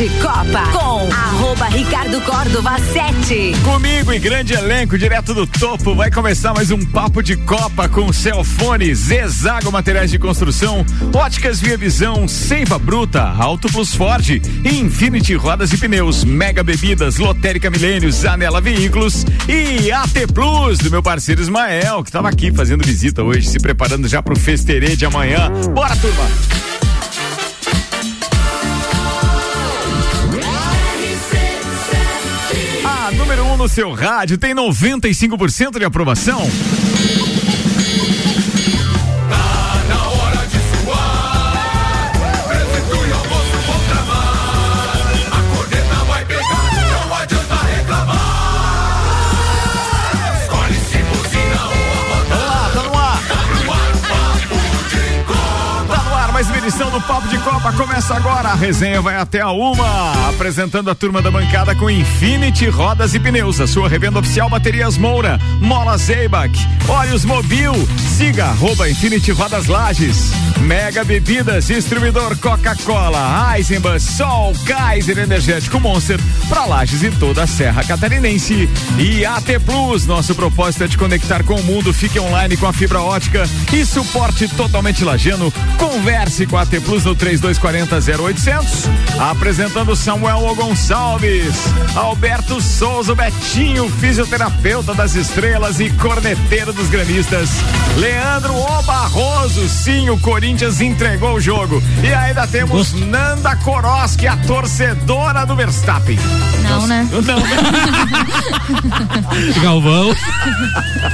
de Copa com arroba Ricardo Córdova 7. Comigo e grande elenco direto do topo vai começar mais um papo de Copa com Celfone, Zezago Materiais de Construção, Óticas Via Visão, Seiva Bruta, Auto Plus Ford, Infinity Rodas e Pneus, Mega Bebidas, Lotérica Milênios, Anela Veículos e AT Plus do meu parceiro Ismael, que estava aqui fazendo visita hoje, se preparando já pro festerê de amanhã. Bora, turma! No seu rádio tem 95% de aprovação. uma edição do Papo de Copa começa agora. A resenha vai até a uma, apresentando a turma da bancada com Infinity Rodas e Pneus, a sua revenda oficial Baterias Moura, Mola Zeibach, Olhos Mobil, siga arroba Infinity Rodas Lages, Mega Bebidas, distribuidor Coca-Cola, Eisenbahn, Sol, Kaiser Energético Monster, para Lages e toda a Serra Catarinense. E AT Plus, nosso propósito é de conectar com o mundo, fique online com a fibra ótica e suporte totalmente lajano. Converse com a T Plus no 3240 0800. Apresentando Samuel Gonçalves, Alberto Souza, Betinho, fisioterapeuta das estrelas e corneteiro dos granistas. Leandro O Barroso, sim, o Corinthians entregou o jogo. E ainda temos Gosto. Nanda Koroski, a torcedora do Verstappen. Não, né? Não, né? Galvão.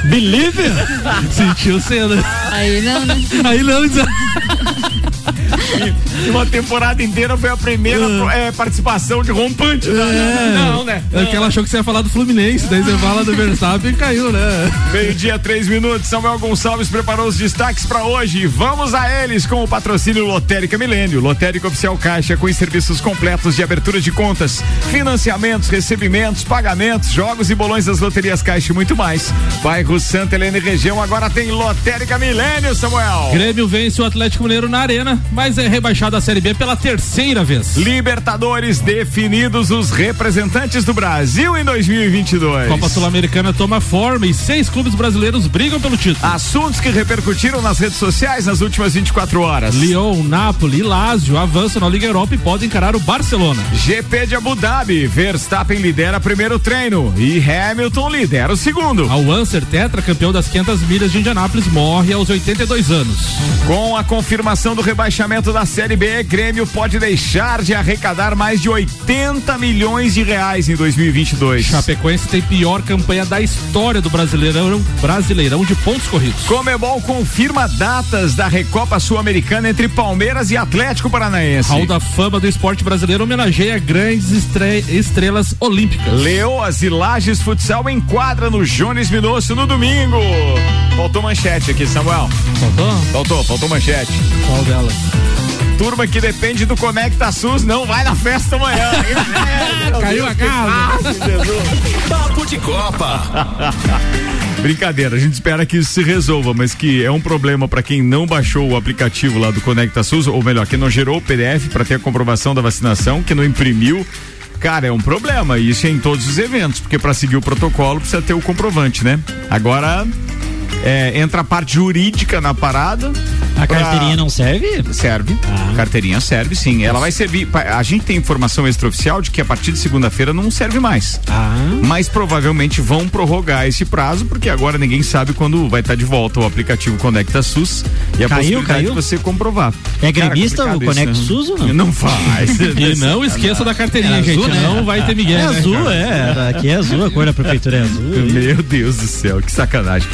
Believe? Sentiu cena. Aí não, né? Aí não, e uma temporada inteira foi a primeira é, participação de rompante. Né? É. Não, né? É que ela achou que você ia falar do Fluminense, daí você fala do Verstappen e caiu, né? Meio-dia, três minutos. Samuel Gonçalves preparou os destaques para hoje. Vamos a eles com o patrocínio Lotérica Milênio. Lotérica Oficial Caixa com os serviços completos de abertura de contas, financiamentos, recebimentos, pagamentos, jogos e bolões das loterias Caixa e muito mais. Bairro Santa Helena e região agora tem Lotérica Milênio, Samuel. Grêmio vence o Atlético Mineiro na Arena, mas é rebaixado da Série B pela terceira vez. Libertadores definidos os representantes do Brasil em 2022. Copa Sul-Americana toma forma e seis clubes brasileiros brigam pelo título. Assuntos que repercutiram nas redes sociais nas últimas 24 horas. Lyon, Napoli e Lazio avançam na Liga Europa e podem encarar o Barcelona. GP de Abu Dhabi, Verstappen lidera primeiro treino e Hamilton lidera o segundo. Al Unser, tetra campeão das 500 milhas de Indianápolis, morre aos 82 anos. Com a confirmação do rebaixamento da Série B, Grêmio pode deixar de arrecadar mais de 80 milhões de reais em 2022. Chapecoense tem pior campanha da história do Brasileirão, Brasileirão de pontos corridos. Comebol confirma datas da Recopa Sul-Americana entre Palmeiras e Atlético Paranaense. Hall da Fama do Esporte Brasileiro homenageia grandes estre estrelas olímpicas. Leoas e Lages Futsal enquadra no Jones Minosso no domingo. Faltou manchete aqui, Samuel. Faltou? Faltou, faltou manchete. Qual delas? Turma que depende do Conecta SUS não vai na festa amanhã. é, Caiu a casa. Papo de Copa. Brincadeira, a gente espera que isso se resolva, mas que é um problema para quem não baixou o aplicativo lá do Conecta SUS, ou melhor, que não gerou o PDF para ter a comprovação da vacinação, que não imprimiu. Cara, é um problema, isso é em todos os eventos, porque para seguir o protocolo precisa ter o comprovante, né? Agora é, entra a parte jurídica na parada. A pra... carteirinha não serve? Serve. Ah. Carteirinha serve, sim. Ela vai servir. A gente tem informação extraoficial de que a partir de segunda-feira não serve mais. Ah. Mas provavelmente vão prorrogar esse prazo, porque agora ninguém sabe quando vai estar de volta o aplicativo Conecta SUS e a caiu, possibilidade caiu? de você comprovar. É gremista Cara, o Conecta isso, SUS ou não? Não faz. e não esqueça da carteirinha, gente. Azul, né? Não vai ter Miguel. É né, azul, cara? é. Aqui é azul, a cor da prefeitura é azul. Meu Deus do céu, que sacanagem.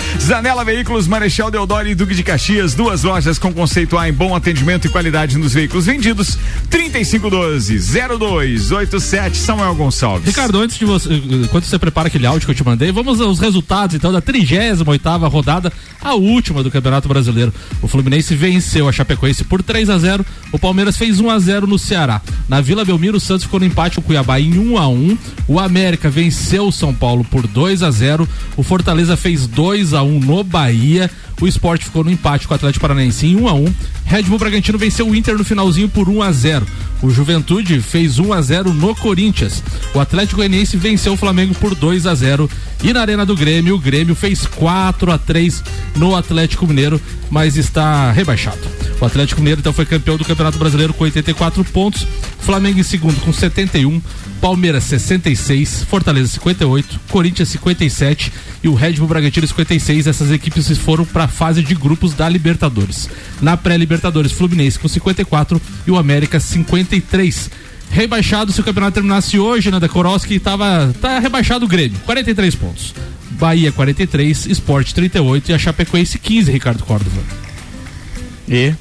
Zanela Veículos, Marechal Deodoro e Duque de Caxias, duas lojas com conceito A em bom atendimento e qualidade nos veículos vendidos. 3512 0287 Samuel Gonçalves. Ricardo, antes de você, enquanto você prepara aquele áudio que eu te mandei, vamos aos resultados então da 38 oitava rodada, a última do Campeonato Brasileiro. O Fluminense venceu a Chapecoense por 3 a 0. O Palmeiras fez 1 a 0 no Ceará. Na Vila Belmiro, o Santos ficou no empate com o Cuiabá em 1 a 1. O América venceu o São Paulo por 2 a 0. O Fortaleza fez 2 a 1 no no Bahia. O esporte ficou no empate com o Atlético Paranaense em 1 a 1 Red Bull Bragantino venceu o Inter no finalzinho por 1 a 0 O Juventude fez 1 a 0 no Corinthians. O Atlético Goianiense venceu o Flamengo por 2 a 0 E na Arena do Grêmio, o Grêmio fez 4 a 3 no Atlético Mineiro, mas está rebaixado. O Atlético Mineiro então foi campeão do Campeonato Brasileiro com 84 pontos. Flamengo em segundo com 71. Palmeiras 66, Fortaleza 58, Corinthians 57 e o Red Bull Bragantino 56. Essas equipes foram para a fase de grupos da Libertadores. Na pré-Libertadores, Fluminense com 54 e o América 53 rebaixado se o campeonato terminasse hoje, né, da Koroski, tava tá rebaixado o Grêmio, 43 pontos. Bahia 43, Esporte 38 e a Chapecoense 15, Ricardo Córdova. E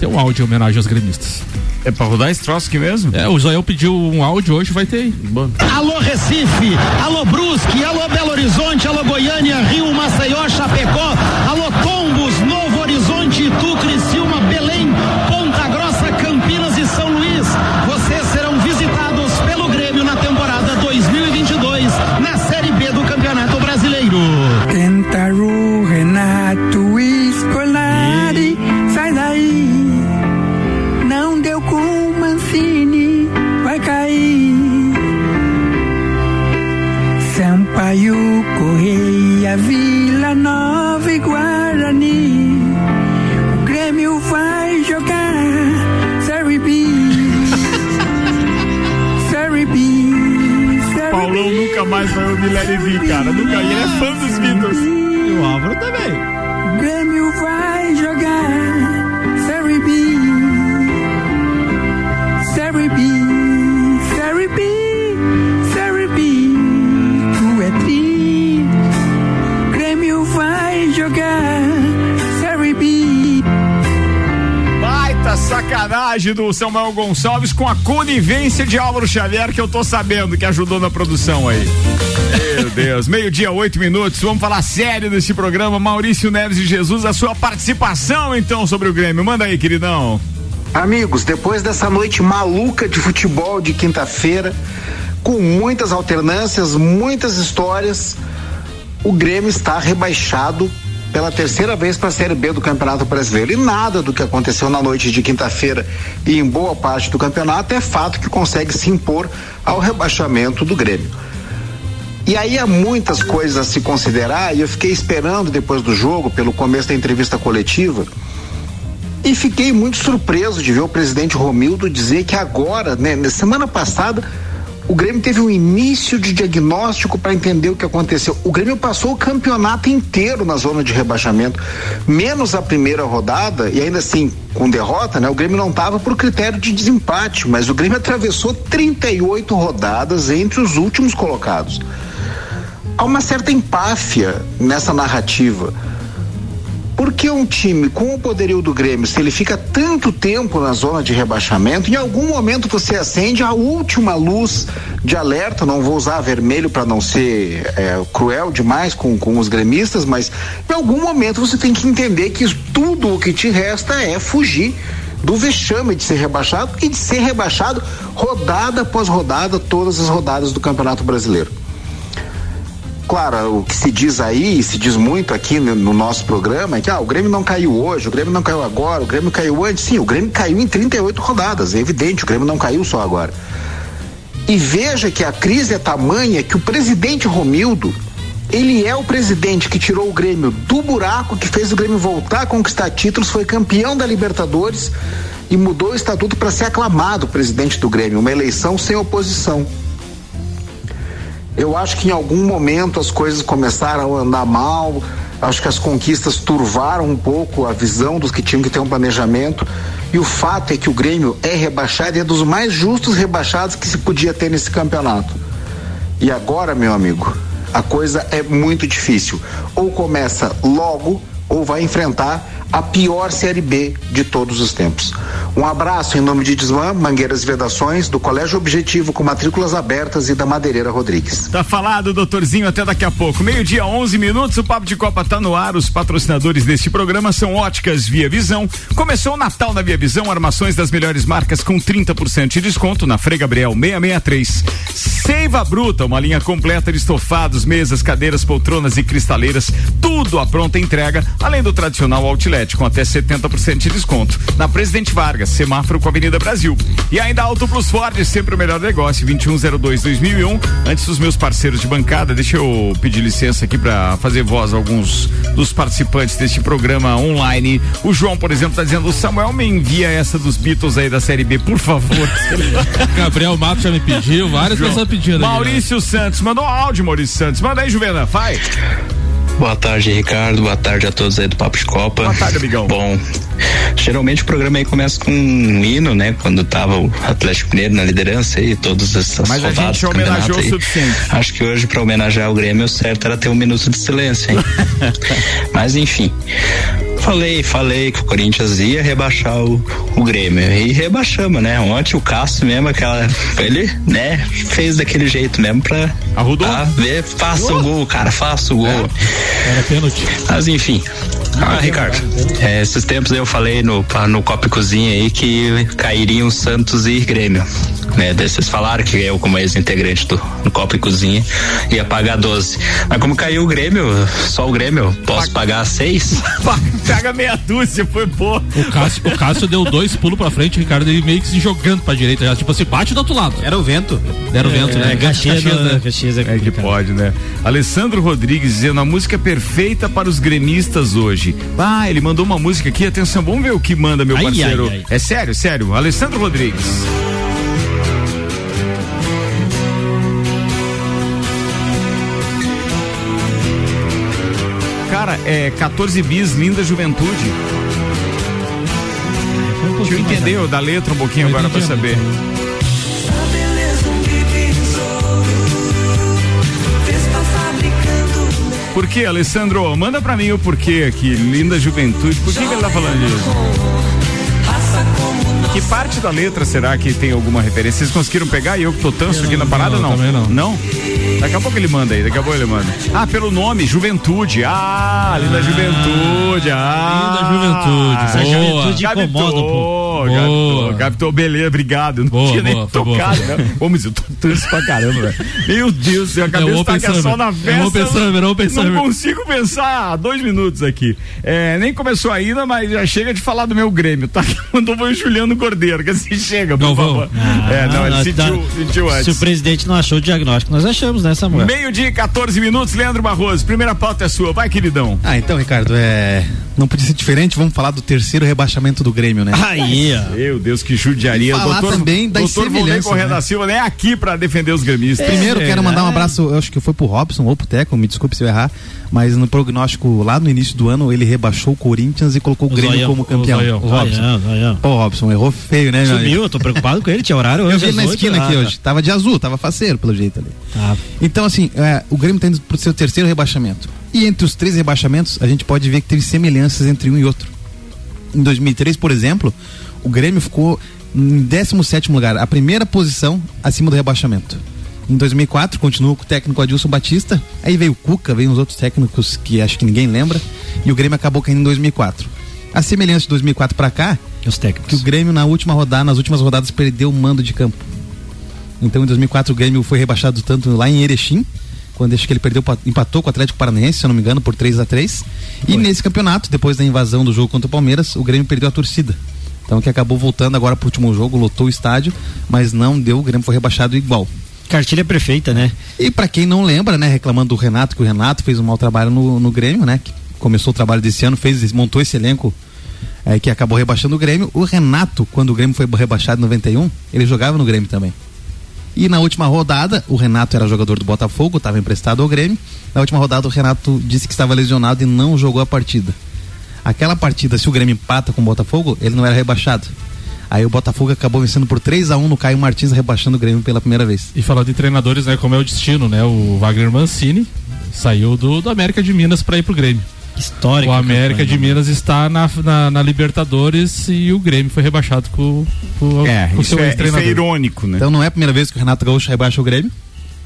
tem um áudio em homenagem aos gremistas. É pra rodar esse troço aqui mesmo? É, o Zoel pediu um áudio hoje, vai ter aí. Alô Recife, alô Brusque, alô Belo Horizonte, alô Goiânia, Rio, Maceió, Chapecó, alô Tombos, Novo Baita sacanagem do Samuel Gonçalves com a conivência de Álvaro Xavier, que eu tô sabendo que ajudou na produção aí. Meu Deus, meio-dia, oito minutos. Vamos falar sério desse programa. Maurício Neves e Jesus, a sua participação então sobre o Grêmio. Manda aí, queridão. Amigos, depois dessa noite maluca de futebol de quinta-feira, com muitas alternâncias, muitas histórias, o Grêmio está rebaixado pela terceira vez para a Série B do Campeonato Brasileiro. E nada do que aconteceu na noite de quinta-feira e em boa parte do campeonato é fato que consegue se impor ao rebaixamento do Grêmio. E aí há muitas coisas a se considerar, e eu fiquei esperando depois do jogo, pelo começo da entrevista coletiva, e fiquei muito surpreso de ver o presidente Romildo dizer que agora, né, na semana passada, o Grêmio teve um início de diagnóstico para entender o que aconteceu. O Grêmio passou o campeonato inteiro na zona de rebaixamento, menos a primeira rodada, e ainda assim com derrota, né? O Grêmio não estava por critério de desempate, mas o Grêmio atravessou 38 rodadas entre os últimos colocados. Há uma certa empáfia nessa narrativa. Porque um time com o poderio do Grêmio, se ele fica tanto tempo na zona de rebaixamento, em algum momento você acende a última luz de alerta. Não vou usar vermelho para não ser é, cruel demais com, com os gremistas, mas em algum momento você tem que entender que tudo o que te resta é fugir do vexame de ser rebaixado e de ser rebaixado rodada após rodada, todas as rodadas do Campeonato Brasileiro claro, o que se diz aí, se diz muito aqui no, no, nosso programa, é que ah, o Grêmio não caiu hoje, o Grêmio não caiu agora, o Grêmio caiu antes. Sim, o Grêmio caiu em 38 rodadas, é evidente, o Grêmio não caiu só agora. E veja que a crise é tamanha que o presidente Romildo, ele é o presidente que tirou o Grêmio do buraco, que fez o Grêmio voltar a conquistar títulos, foi campeão da Libertadores e mudou o estatuto para ser aclamado presidente do Grêmio, uma eleição sem oposição. Eu acho que em algum momento as coisas começaram a andar mal, acho que as conquistas turvaram um pouco a visão dos que tinham que ter um planejamento. E o fato é que o Grêmio é rebaixado e é dos mais justos rebaixados que se podia ter nesse campeonato. E agora, meu amigo, a coisa é muito difícil. Ou começa logo, ou vai enfrentar a pior Série B de todos os tempos. Um abraço em nome de Desmã, Mangueiras e Vedações, do Colégio Objetivo com matrículas abertas e da Madeireira Rodrigues. Tá falado, doutorzinho, até daqui a pouco. Meio-dia, 11 minutos, o Papo de Copa tá no ar. Os patrocinadores deste programa são Óticas Via Visão. Começou o Natal na Via Visão, armações das melhores marcas com 30% de desconto na Frei Gabriel 663. Seiva Bruta, uma linha completa de estofados, mesas, cadeiras, poltronas e cristaleiras, tudo à pronta entrega, além do tradicional outlet com até 70% de desconto. Na Presidente Vargas, semáforo com a Avenida Brasil. E ainda Auto Plus Ford, sempre o melhor negócio, 2102-2001. Antes dos meus parceiros de bancada, deixa eu pedir licença aqui para fazer voz a alguns dos participantes deste programa online. O João, por exemplo, tá dizendo: Samuel me envia essa dos Beatles aí da Série B, por favor. Gabriel Mato já me pediu, várias João. pessoas pedindo. aqui, né? Maurício Santos, mandou um áudio, Maurício Santos. Manda aí, Juvena, vai. Boa tarde, Ricardo. Boa tarde a todos aí do Papo de Copa. Boa tarde, amigão. Bom, geralmente o programa aí começa com um hino, né? Quando tava o Atlético Mineiro na liderança e todas essas Mas a rodadas gente do campeonato homenageou o suficiente. Acho que hoje para homenagear o Grêmio, o certo era ter um minuto de silêncio, hein? Mas enfim. Falei, falei que o Corinthians ia rebaixar o, o Grêmio. E rebaixamos, né? Ontem o Cássio mesmo, aquela. Ele, né, fez daquele jeito mesmo pra. Arrudou? pra ver, faça o gol, cara, faça o gol. Era pênalti. Mas enfim. Ah, Ricardo, é, esses tempos eu falei no, no Copa e Cozinha aí que cairiam Santos e Grêmio. Né, daí vocês falaram que eu, como ex-integrante do, do Copa e Cozinha, ia pagar 12. Mas como caiu o Grêmio, só o Grêmio, posso pagar 6? Pega meia dúzia, foi boa. O Cássio, o Cássio deu dois pulos pra frente, o Ricardo ele meio que se jogando pra direita. já, Tipo assim, bate do outro lado. Era o vento. Era o vento, né? É, Caxias, Caxias, né? né? Caxias é É que pode, né? Alessandro Rodrigues dizendo a música perfeita para os gremistas hoje. Ah, ele mandou uma música aqui, atenção, vamos ver o que manda meu Ai, parceiro. ai, ai. É sério, sério. Alessandro Rodrigues. Cara, é 14 bis, linda juventude. Deixa eu entender da letra um pouquinho agora pra entendi a saber. Por que, Alessandro? Manda pra mim o porquê aqui, linda juventude. Por que, que ele tá falando disso? Que parte da letra será que tem alguma referência? Vocês conseguiram pegar e eu que tô tanso aqui na parada não, não? também não. Daqui a pouco ele manda aí, daqui a pouco ele manda. Ah, pelo nome, Juventude. Ah, linda juventude. Ah, Linda juventude. Essa Boa. juventude incomoda um pouco. Boa. captou, beleza, obrigado. Não Boa, tinha nem boa, boa, tocado, foi né? Ô, mas eu tô tanso pra caramba, velho. Meu Deus, eu acabei É de o estar aqui Open só na É festa. Open Summer, é o Open Não consigo pensar dois minutos aqui. É, nem começou ainda, mas já chega de falar do meu Grêmio, tá? Mandou foi o Juliano Cordeiro, que assim chega, por Galvão. favor. Ah, é, não, ele nós sentiu, tá- sentiu Se o antes. presidente não achou o diagnóstico, nós achamos, né, Samuel? Meio-dia e 14 minutos, Leandro Barroso. Primeira pauta é sua, vai, queridão. Ah, então, Ricardo, é. Não podia ser diferente, vamos falar do terceiro rebaixamento do Grêmio, né? Aí, ó. Meu Deus, que judiaria. Falar doutor, também das doutor Volney semelhanças, Correia né? da Silva nem é aqui pra defender os gremistas. Primeiro, É, quero mandar um né? abraço, eu acho que foi pro Robson ou pro Teco, me desculpe se eu errar, mas no prognóstico lá no início do ano ele rebaixou o Corinthians e colocou o, O Grêmio zoião, como o campeão. zoião. O Robson. Zoião, zoião. Pô, Robson, errou feio, né? Subiu, eu tô preocupado com ele, tinha horário hoje. Eu vi ele na esquina aqui ah, hoje. Tava de azul, tava faceiro pelo jeito ali. Tá. Então, assim, é, o Grêmio tá indo pro seu terceiro rebaixamento. E entre os três rebaixamentos, a gente pode ver que teve semelhanças entre um e outro. Em 2003, por exemplo, o Grêmio ficou em 17 lugar, a primeira posição acima do rebaixamento. Em 2004, continua com o técnico Adilson Batista. Aí veio o Cuca, veio uns outros técnicos que acho que ninguém lembra. E o Grêmio acabou caindo em 2004. A semelhança de 2004 para cá os que técnicos. o Grêmio na última rodada, nas últimas rodadas perdeu o mando de campo. Então em 2004 o Grêmio foi rebaixado tanto lá em Erechim, quando acho que ele perdeu, pa- empatou com o Atlético Paranaense, se eu não me engano, por 3 a 3 E nesse campeonato, depois da invasão do jogo contra o Palmeiras, o Grêmio perdeu a torcida. Então que acabou voltando agora pro último jogo, lotou o estádio, mas não deu, o Grêmio foi rebaixado igual. Cartilha perfeita, né? E pra quem não lembra, né, reclamando do Renato, que o Renato fez um mau trabalho no, no Grêmio, né, que começou o trabalho desse ano, fez, montou esse elenco é, que acabou rebaixando o Grêmio. O Renato, quando o Grêmio foi rebaixado em 91, ele jogava no Grêmio também. E na última rodada, o Renato era jogador do Botafogo, estava emprestado ao Grêmio. Na última rodada, o Renato disse que estava lesionado e não jogou a partida. Aquela partida, se o Grêmio empata com o Botafogo, ele não era rebaixado. Aí o Botafogo acabou vencendo por 3 a 1 no Caio Martins, rebaixando o Grêmio pela primeira vez. E falando de treinadores, né, como é o destino, né? O Wagner Mancini saiu do, do América de Minas pra ir pro Grêmio. Histórica. O América campanha. de Minas está na, na, na Libertadores e o Grêmio foi rebaixado com, com, É, com seu é, isso é irônico, né? Então não é a primeira vez que o Renato Gaúcho rebaixa o Grêmio.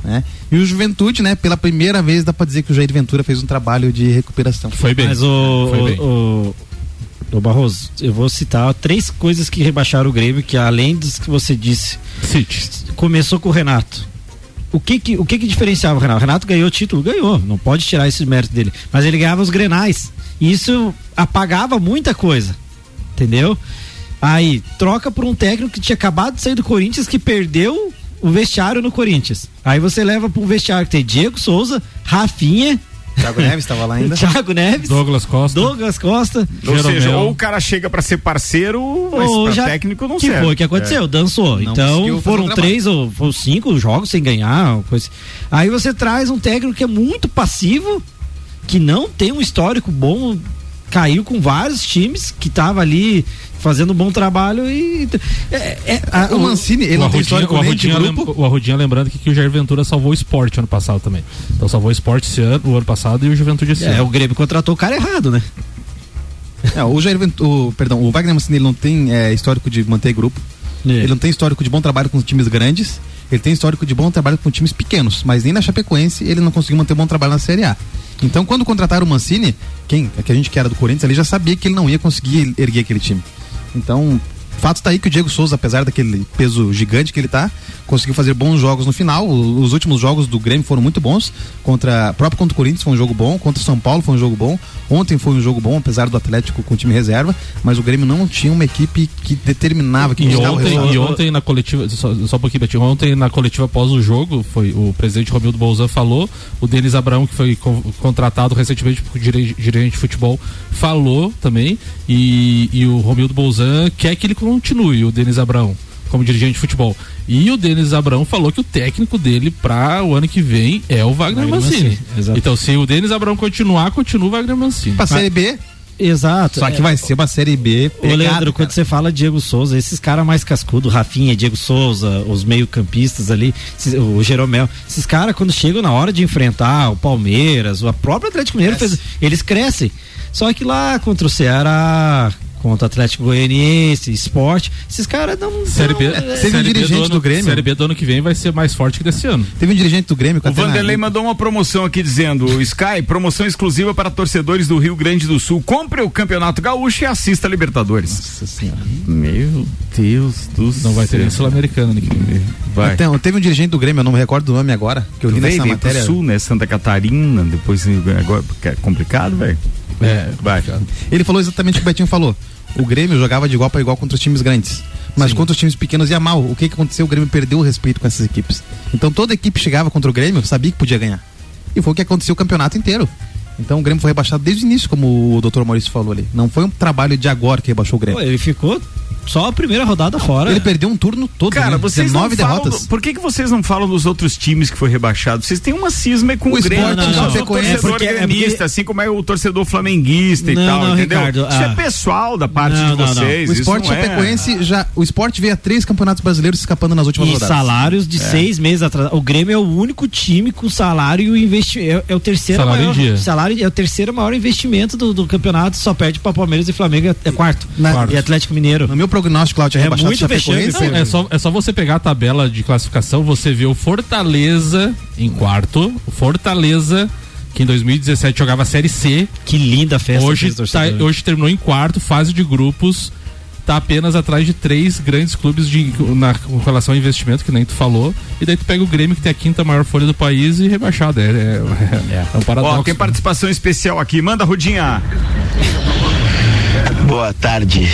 Né? E o Juventude, né? Pela primeira vez dá pra dizer que o Jair Ventura fez um trabalho de recuperação. Foi bem. Mas o, Foi bem. o, o, o Barroso, eu vou citar três coisas que rebaixaram o Grêmio, que além dos que você disse, City. começou com o Renato. O que que, o que que diferenciava o Renato? O Renato ganhou o título? Ganhou, não pode tirar esse mérito dele. Mas ele ganhava os grenais. E isso apagava muita coisa. Entendeu? Aí, troca por um técnico que tinha acabado de sair do Corinthians, que perdeu o vestiário no Corinthians. Aí você leva para um vestiário que tem Diego Souza, Rafinha, Thiago Neves estava lá ainda. Thiago Neves, Douglas Costa. Douglas Costa. Ou seja, Jeromel. ou o cara chega pra ser parceiro, mas Ou pra já- técnico não que serve. foi o que aconteceu, dançou. Não então foram três ou foram cinco jogos sem ganhar. Coisa. Aí você traz um técnico que é muito passivo, que não tem um histórico bom, caiu com vários times que tava ali fazendo um bom trabalho e é, é, a- O Mancini, ele o não tem Arrudinha, histórico o, Arrudinha grupo. lem- o Arrudinha lembrando que, que o Jair Ventura salvou o esporte ano passado também. Então salvou o esporte esse ano, o ano passado e o Juventude esse é, ano. o Grêmio contratou o cara errado, né? É, o Jair Ventura, o, perdão, o Wagner Mancini ele não tem é, histórico de manter grupo. Ele não tem histórico de bom trabalho com times grandes. Ele tem histórico de bom trabalho com times pequenos, mas nem na Chapecoense ele não conseguiu manter bom trabalho na Série A. Então, quando contrataram o Mancini, quem, que a gente que era do Corinthians, ali já sabia que ele não ia conseguir erguer aquele time. Então, fato está aí que o Diego Souza, apesar daquele peso gigante que ele tá, conseguiu fazer bons jogos no final. Os últimos jogos do Grêmio foram muito bons. Contra, próprio contra o Corinthians foi um jogo bom, contra o São Paulo foi um jogo bom. Ontem foi um jogo bom, apesar do Atlético com o time reserva, mas o Grêmio não tinha uma equipe que determinava, que E ontem, e ontem na coletiva, só, só um pouquinho, Betinho, ontem na coletiva após o jogo, foi o presidente Romildo Bolzan falou, o Denis Abraão, que foi con- contratado recentemente por dirige- gerente de futebol, falou também, e, e o Romildo Bolzan quer que ele continue, o Denis Abraão, como dirigente de futebol. E o Denis Abraão falou que o técnico dele para o ano que vem é o Wagner, Wagner Mancini. Mancini. Então, se o Denis Abraão continuar, continua o Wagner Mancini. Pra Série B, Exato. só que vai ser uma Série B Ô, pegada, Leandro, quando cara. você fala Diego Souza, esses caras mais cascudo, Rafinha, Diego Souza, os meio-campistas ali, esses- o Jeromel, esses caras, quando chegam na hora de enfrentar o Palmeiras, o próprio Atlético Mineiro, fez, eles crescem. Só que lá contra o Ceará, contra o Atlético Goianiense, esporte, esses caras não. Série B, não- teve um Série B dirigente ano- do Grêmio. Série B do ano que vem vai ser mais forte que desse ano. Teve um dirigente do Grêmio O Vanderlei mandou uma promoção aqui dizendo: Sky, promoção exclusiva para torcedores do Rio Grande do Sul. Compre o Campeonato Gaúcho e assista a Libertadores. Nossa senhora. Meu Deus do céu. Não vai ter nem Sul-Americana ano que vem. Vai. Então, teve um dirigente do Grêmio, eu não me recordo do nome agora, que eu li veio, nessa matéria. sul, né? Santa Catarina, depois agora porque é complicado, velho. É, Vai. Ele falou exatamente o que o Betinho falou. O Grêmio jogava de igual para igual contra os times grandes. Mas contra os times pequenos ia mal. O que, que aconteceu? O Grêmio perdeu o respeito com essas equipes. Então toda equipe chegava contra o Grêmio, sabia que podia ganhar. E foi o que aconteceu o campeonato inteiro. Então o Grêmio foi rebaixado desde o início, como o Dr. Maurício falou ali. Não foi um trabalho de agora que rebaixou o Pô, Grêmio. ele ficou só a primeira rodada fora. Ele perdeu um turno todo, Cara, né? vocês não 19 falam. derrotas. do- por que, que vocês não falam dos outros times que foi rebaixado? Vocês têm uma cisma com o, O Grêmio. Não, do não. torcedor É porque- é gremista, porque- assim como é o torcedor flamenguista e Não, tal, não, entendeu? Ricardo, Isso é ah. pessoal da parte Não, de não, não. vocês. O esporte não é- Chapecoense já. O esporte veio a três campeonatos brasileiros escapando nas últimas E rodadas. salários de seis meses atrás. O Grêmio é o único time com salário e investimento. É, é o terceiro Salário em maior. dia. Salário é o terceiro maior investimento do, do campeonato. Só perde para Palmeiras e Flamengo. É, é quarto. Na- E Atlético Mineiro. No meu prognóstico, Cláudio, É rebaixado muito Chapecoense. Não, é, só, é só você pegar a tabela de classificação, você vê o Fortaleza em quarto, o Fortaleza, que em 2017 jogava a Série C, Que linda festa. hoje, tá- hoje terminou em quarto, fase de grupos, tá apenas atrás de três grandes clubes de, na, com relação ao investimento, que nem tu falou, e daí tu pega o Grêmio, que tem a quinta maior folha do país, e rebaixado. É, é, é um paradoxo. Ó, tem participação especial aqui. Manda, Rudinha. Boa tarde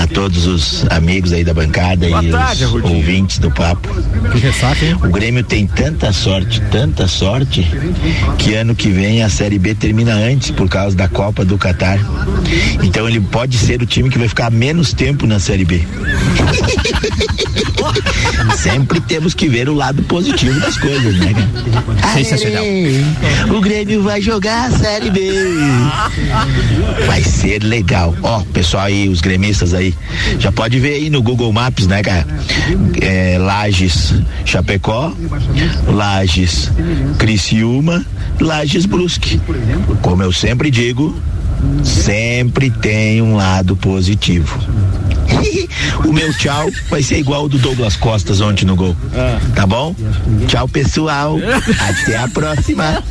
a todos os amigos aí da bancada Boa e tarde, os ouvintes do papo. Que ressaca, hein? O Grêmio tem tanta sorte, tanta sorte, que ano que vem a Série B termina antes por causa da Copa do Catar. Então ele pode ser o time que vai ficar menos tempo na Série B. sempre temos que ver o lado positivo das coisas, né? Sensacional. O Grêmio vai jogar a Série B. Vai ser legal. Ó, pessoal aí, os gremistas aí, já pode ver aí no Google Maps, né, cara? É, Lages, Chapecó, Lages, Criciúma, Lages Brusque. Como eu sempre digo, sempre tem um lado positivo. O meu tchau vai ser igual ao do Douglas Costas ontem no gol. Tá bom? Tchau, pessoal. Até a próxima.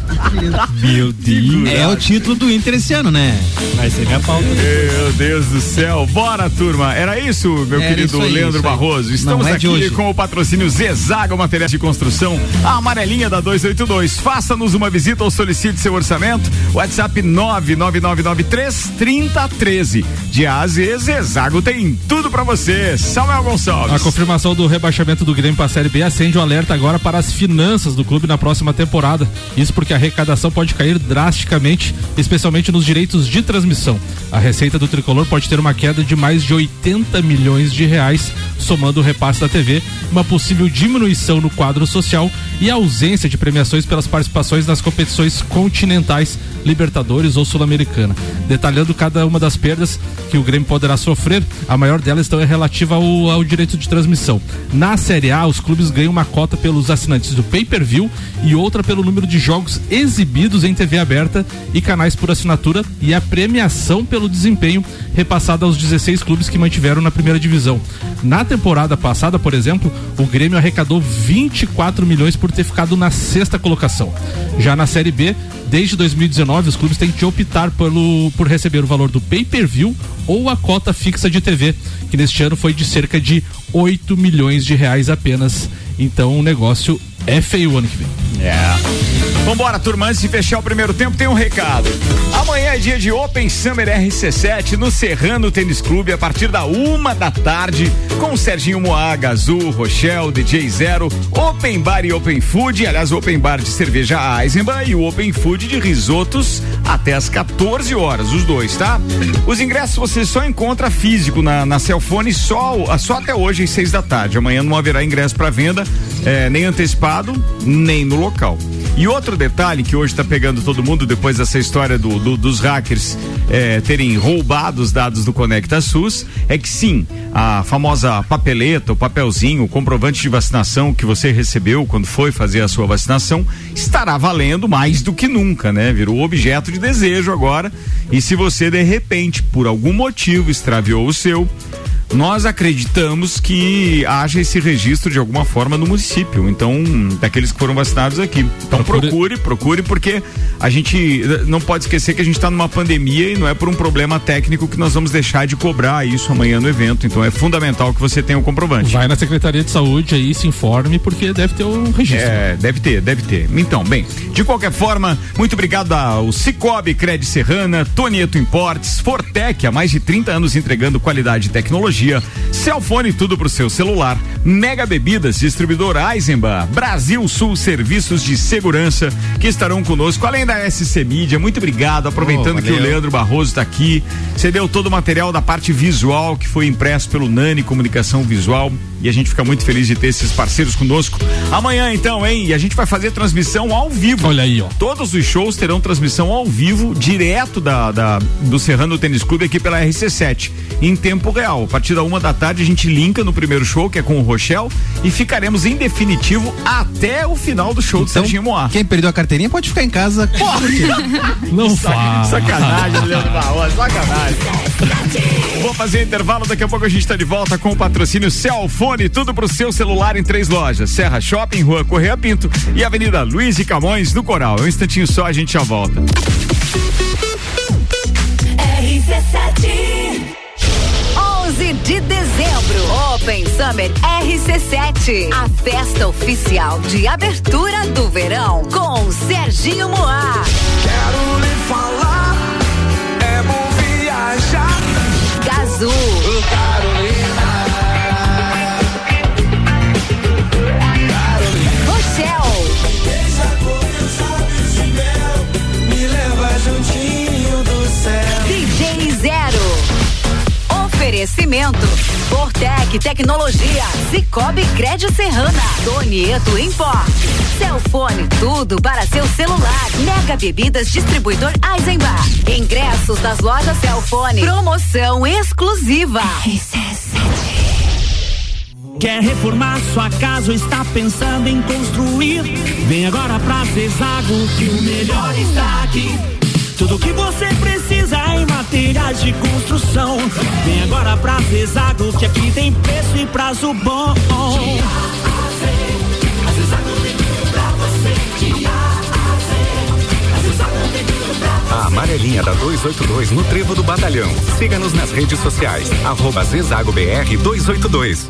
Meu Deus. É o título do Inter esse ano, né? Vai ser minha pauta. Meu Deus do céu. Bora, turma. Era isso, meu Era querido isso aí, Leandro. Barroso. Estamos Não é de aqui hoje. com o patrocínio Zezago Materiais de Construção, a amarelinha da 282. Faça-nos uma visita ou solicite seu orçamento. WhatsApp 99993 3013. De A a Z, Zezago tem tudo pra você. Samuel Gonçalves. A confirmação do rebaixamento do Grêmio para a Série B acende o alerta agora para as finanças do clube na próxima temporada. Isso porque a arrecadação pode cair drasticamente, especialmente nos direitos de transmissão. A receita do tricolor pode ter uma queda de mais de 80 milhões de reais, somando o repasse da TV, uma possível diminuição no quadro social e a ausência de premiações pelas participações nas competições continentais, Libertadores ou Sul-Americana. Detalhando cada uma das perdas que o Grêmio poderá sofrer, a maior delas então é relativa ao, ao direito de transmissão. Na Série A, os clubes ganham uma cota pelos assinantes do pay-per-view e outra pelo número de jogos exibidos em TV aberta e canais por assinatura e a premiação pelo desempenho repassada aos 16 clubes que mantiveram na primeira divisão. Na temporada passada, por exemplo, o Grêmio arrecadou 24 milhões por ter ficado na sexta colocação. Já na Série B, desde 2019, os clubes têm que optar pelo, por receber o valor do pay-per-view ou a cota fixa de TV, que neste ano foi de cerca de 8 milhões de reais apenas. Então o negócio é feio o ano que vem. É. Vambora, turma, antes de fechar o primeiro tempo, tem um recado. Amanhã é dia de Open Summer RC7 no Serrano Tênis Clube, a partir da uma da tarde, com o Serginho Moaga, Azul, Rochelle, DJ Zero, Open Bar e Open Food, aliás, Open Bar de cerveja Eisenbahn e o Open Food de risotos até as 14 horas, os dois, tá? Os ingressos você só encontra físico na, na Celfone só, só até hoje às seis da tarde. Amanhã não haverá ingresso para venda, eh, nem antecipado, nem no local. E outro detalhe que hoje está pegando todo mundo depois dessa história do, do- dos hackers eh, terem roubado os dados do Conecta SUS é que sim, a famosa papeleta, o papelzinho, o comprovante de vacinação que você recebeu quando foi fazer a sua vacinação estará valendo mais do que nunca, né? Virou objeto de desejo agora. E se você de repente, por algum motivo, extraviou o seu, nós acreditamos que haja esse registro de alguma forma no município. Então, daqueles que foram vacinados aqui. Então Procure- procure, procure, porque a gente não pode esquecer que a gente está numa pandemia e não é por um problema técnico que nós vamos deixar de cobrar isso amanhã no evento. Então é fundamental que você tenha o comprovante. Vai na Secretaria de Saúde aí, se informe, porque deve ter um registro. É, deve ter, deve ter. Então, bem, de qualquer forma, muito obrigado ao Cicobi Cred Serrana, Tonieto Importes, Fortec, há mais de 30 anos entregando qualidade e tecnologia, Celfone tudo pro seu celular, Mega Bebidas, distribuidor Eisenbahn, Brasil Sul Serviços de Segurança, que estarão conosco, além da SC Mídia. Muito obrigado, aproveitando Oh, que o. Leandro Barroso está aqui, cedeu todo o material da parte visual que foi impresso pelo Nani Comunicação Visual e a gente fica muito feliz de ter esses parceiros conosco. Amanhã então, hein? E a gente vai fazer transmissão ao vivo. Olha aí, ó. Todos os shows terão transmissão ao vivo, direto da, da- do Serrano Tênis Clube aqui pela RC7, em tempo real. A partir da uma da tarde a gente linka no primeiro show, que é com o Rochelle, e ficaremos em definitivo até o final do show do Então, Serginho Moá. quem perdeu a carteirinha pode ficar em casa. Não faz. Sacanagem, Leandro Barroso, sacanagem. Vou fazer intervalo, daqui a pouco a gente está de volta com o patrocínio Celfone, tudo pro seu celular em três lojas: Serra Shopping, Rua Correia Pinto e Avenida Luiz e Camões, no Coral. Um instantinho só, a gente já volta. RC7 11 de dezembro, Open Summer RC7, a festa oficial de abertura do verão com Serginho Moá, Quero lhe falar, é bom viajar. Gazu, Unifique Tecnologia, Cicobi Crédito Serrana, Donieto Import, Celfone, tudo para seu celular. Mega Bebidas Distribuidor Eisenbach. Ingressos das lojas Celfone. Promoção exclusiva. Quer reformar sua casa ou está pensando em construir? Vem agora pra Zezago que o melhor está aqui. Tudo que você precisa em materiais de construção. Vem agora pra Zezago que aqui tem preço e prazo bom. A amarelinha da 282 no Trevo do Batalhão. Siga-nos nas redes sociais. Arroba Zezago BR 282.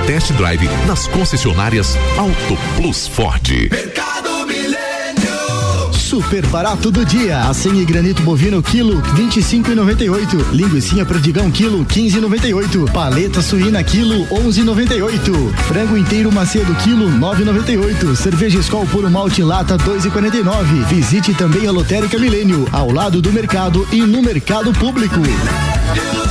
test drive nas concessionárias Auto Plus Ford. Super barato do dia. Acém e granito bovino quilo 25,98. Linguiça perdigão quilo 15,98. Paleta suína quilo 11,98. Frango inteiro macedo quilo 9,98. Cerveja Skol puro malte lata 2,49. Visite também a Lotérica Milênio, ao lado do mercado e no mercado público. Faça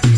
Thank you.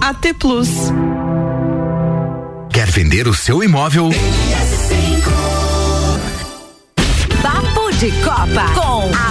AT Plus. Quer vender o seu imóvel? Papo de Copa com arroba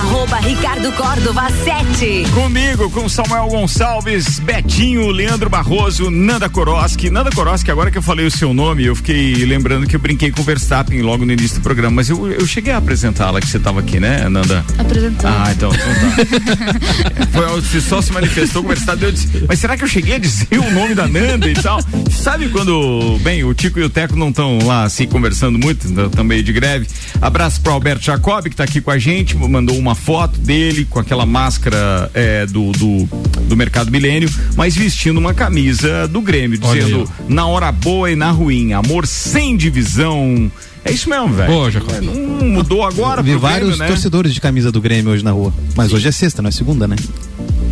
Ricardo Córdova 7. Comigo, com Samuel Gonçalves, Betinho, Leandro Barroso, Nanda Koroski. Nanda Koroski, agora que eu falei o seu nome, eu fiquei lembrando que eu brinquei com o Verstappen logo no início do programa, mas eu, eu cheguei a apresentá-la que você estava aqui, né, Nanda? Apresentou. Ah, então, então tá. Foi, você só se manifestou com o Verstappen, eu disse, mas será que eu cheguei a dizer o nome da Nanda e tal? Sabe quando, bem, o Tico e o Teco não estão lá assim conversando muito, estão meio de greve. Abraço para Alberto Jacob, que está aqui com a gente, mandou uma foto dele com aquela máscara é, do, do, do Mercado Milênio, mas vestindo uma camisa do Grêmio, Olha dizendo aí, na hora boa e na ruim, amor sem divisão. É isso mesmo, velho. Boa, Jacob. É, Não mudou agora Vi pro vários Grêmio, né? torcedores de camisa do Grêmio hoje na rua. Mas hoje é sexta, não é segunda, né?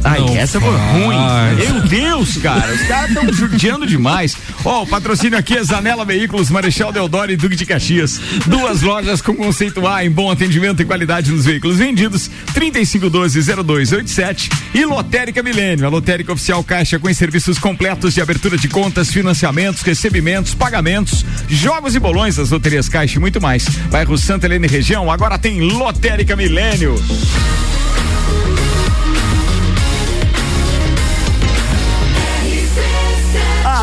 Ai, Não essa foi faz. ruim. Meu Deus, cara. Os caras estão judiando demais. Ó, o patrocínio aqui é Zanela Veículos, Marechal Deodoro e Duque de Caxias. Duas lojas com conceito A em bom atendimento e qualidade nos veículos vendidos. 3512-0287 e Lotérica Milênio. A Lotérica Oficial Caixa com serviços completos de abertura de contas, financiamentos, recebimentos, pagamentos, jogos e bolões das loterias Caixa e muito mais. Bairro Santa Helena e região, agora tem Lotérica Milênio.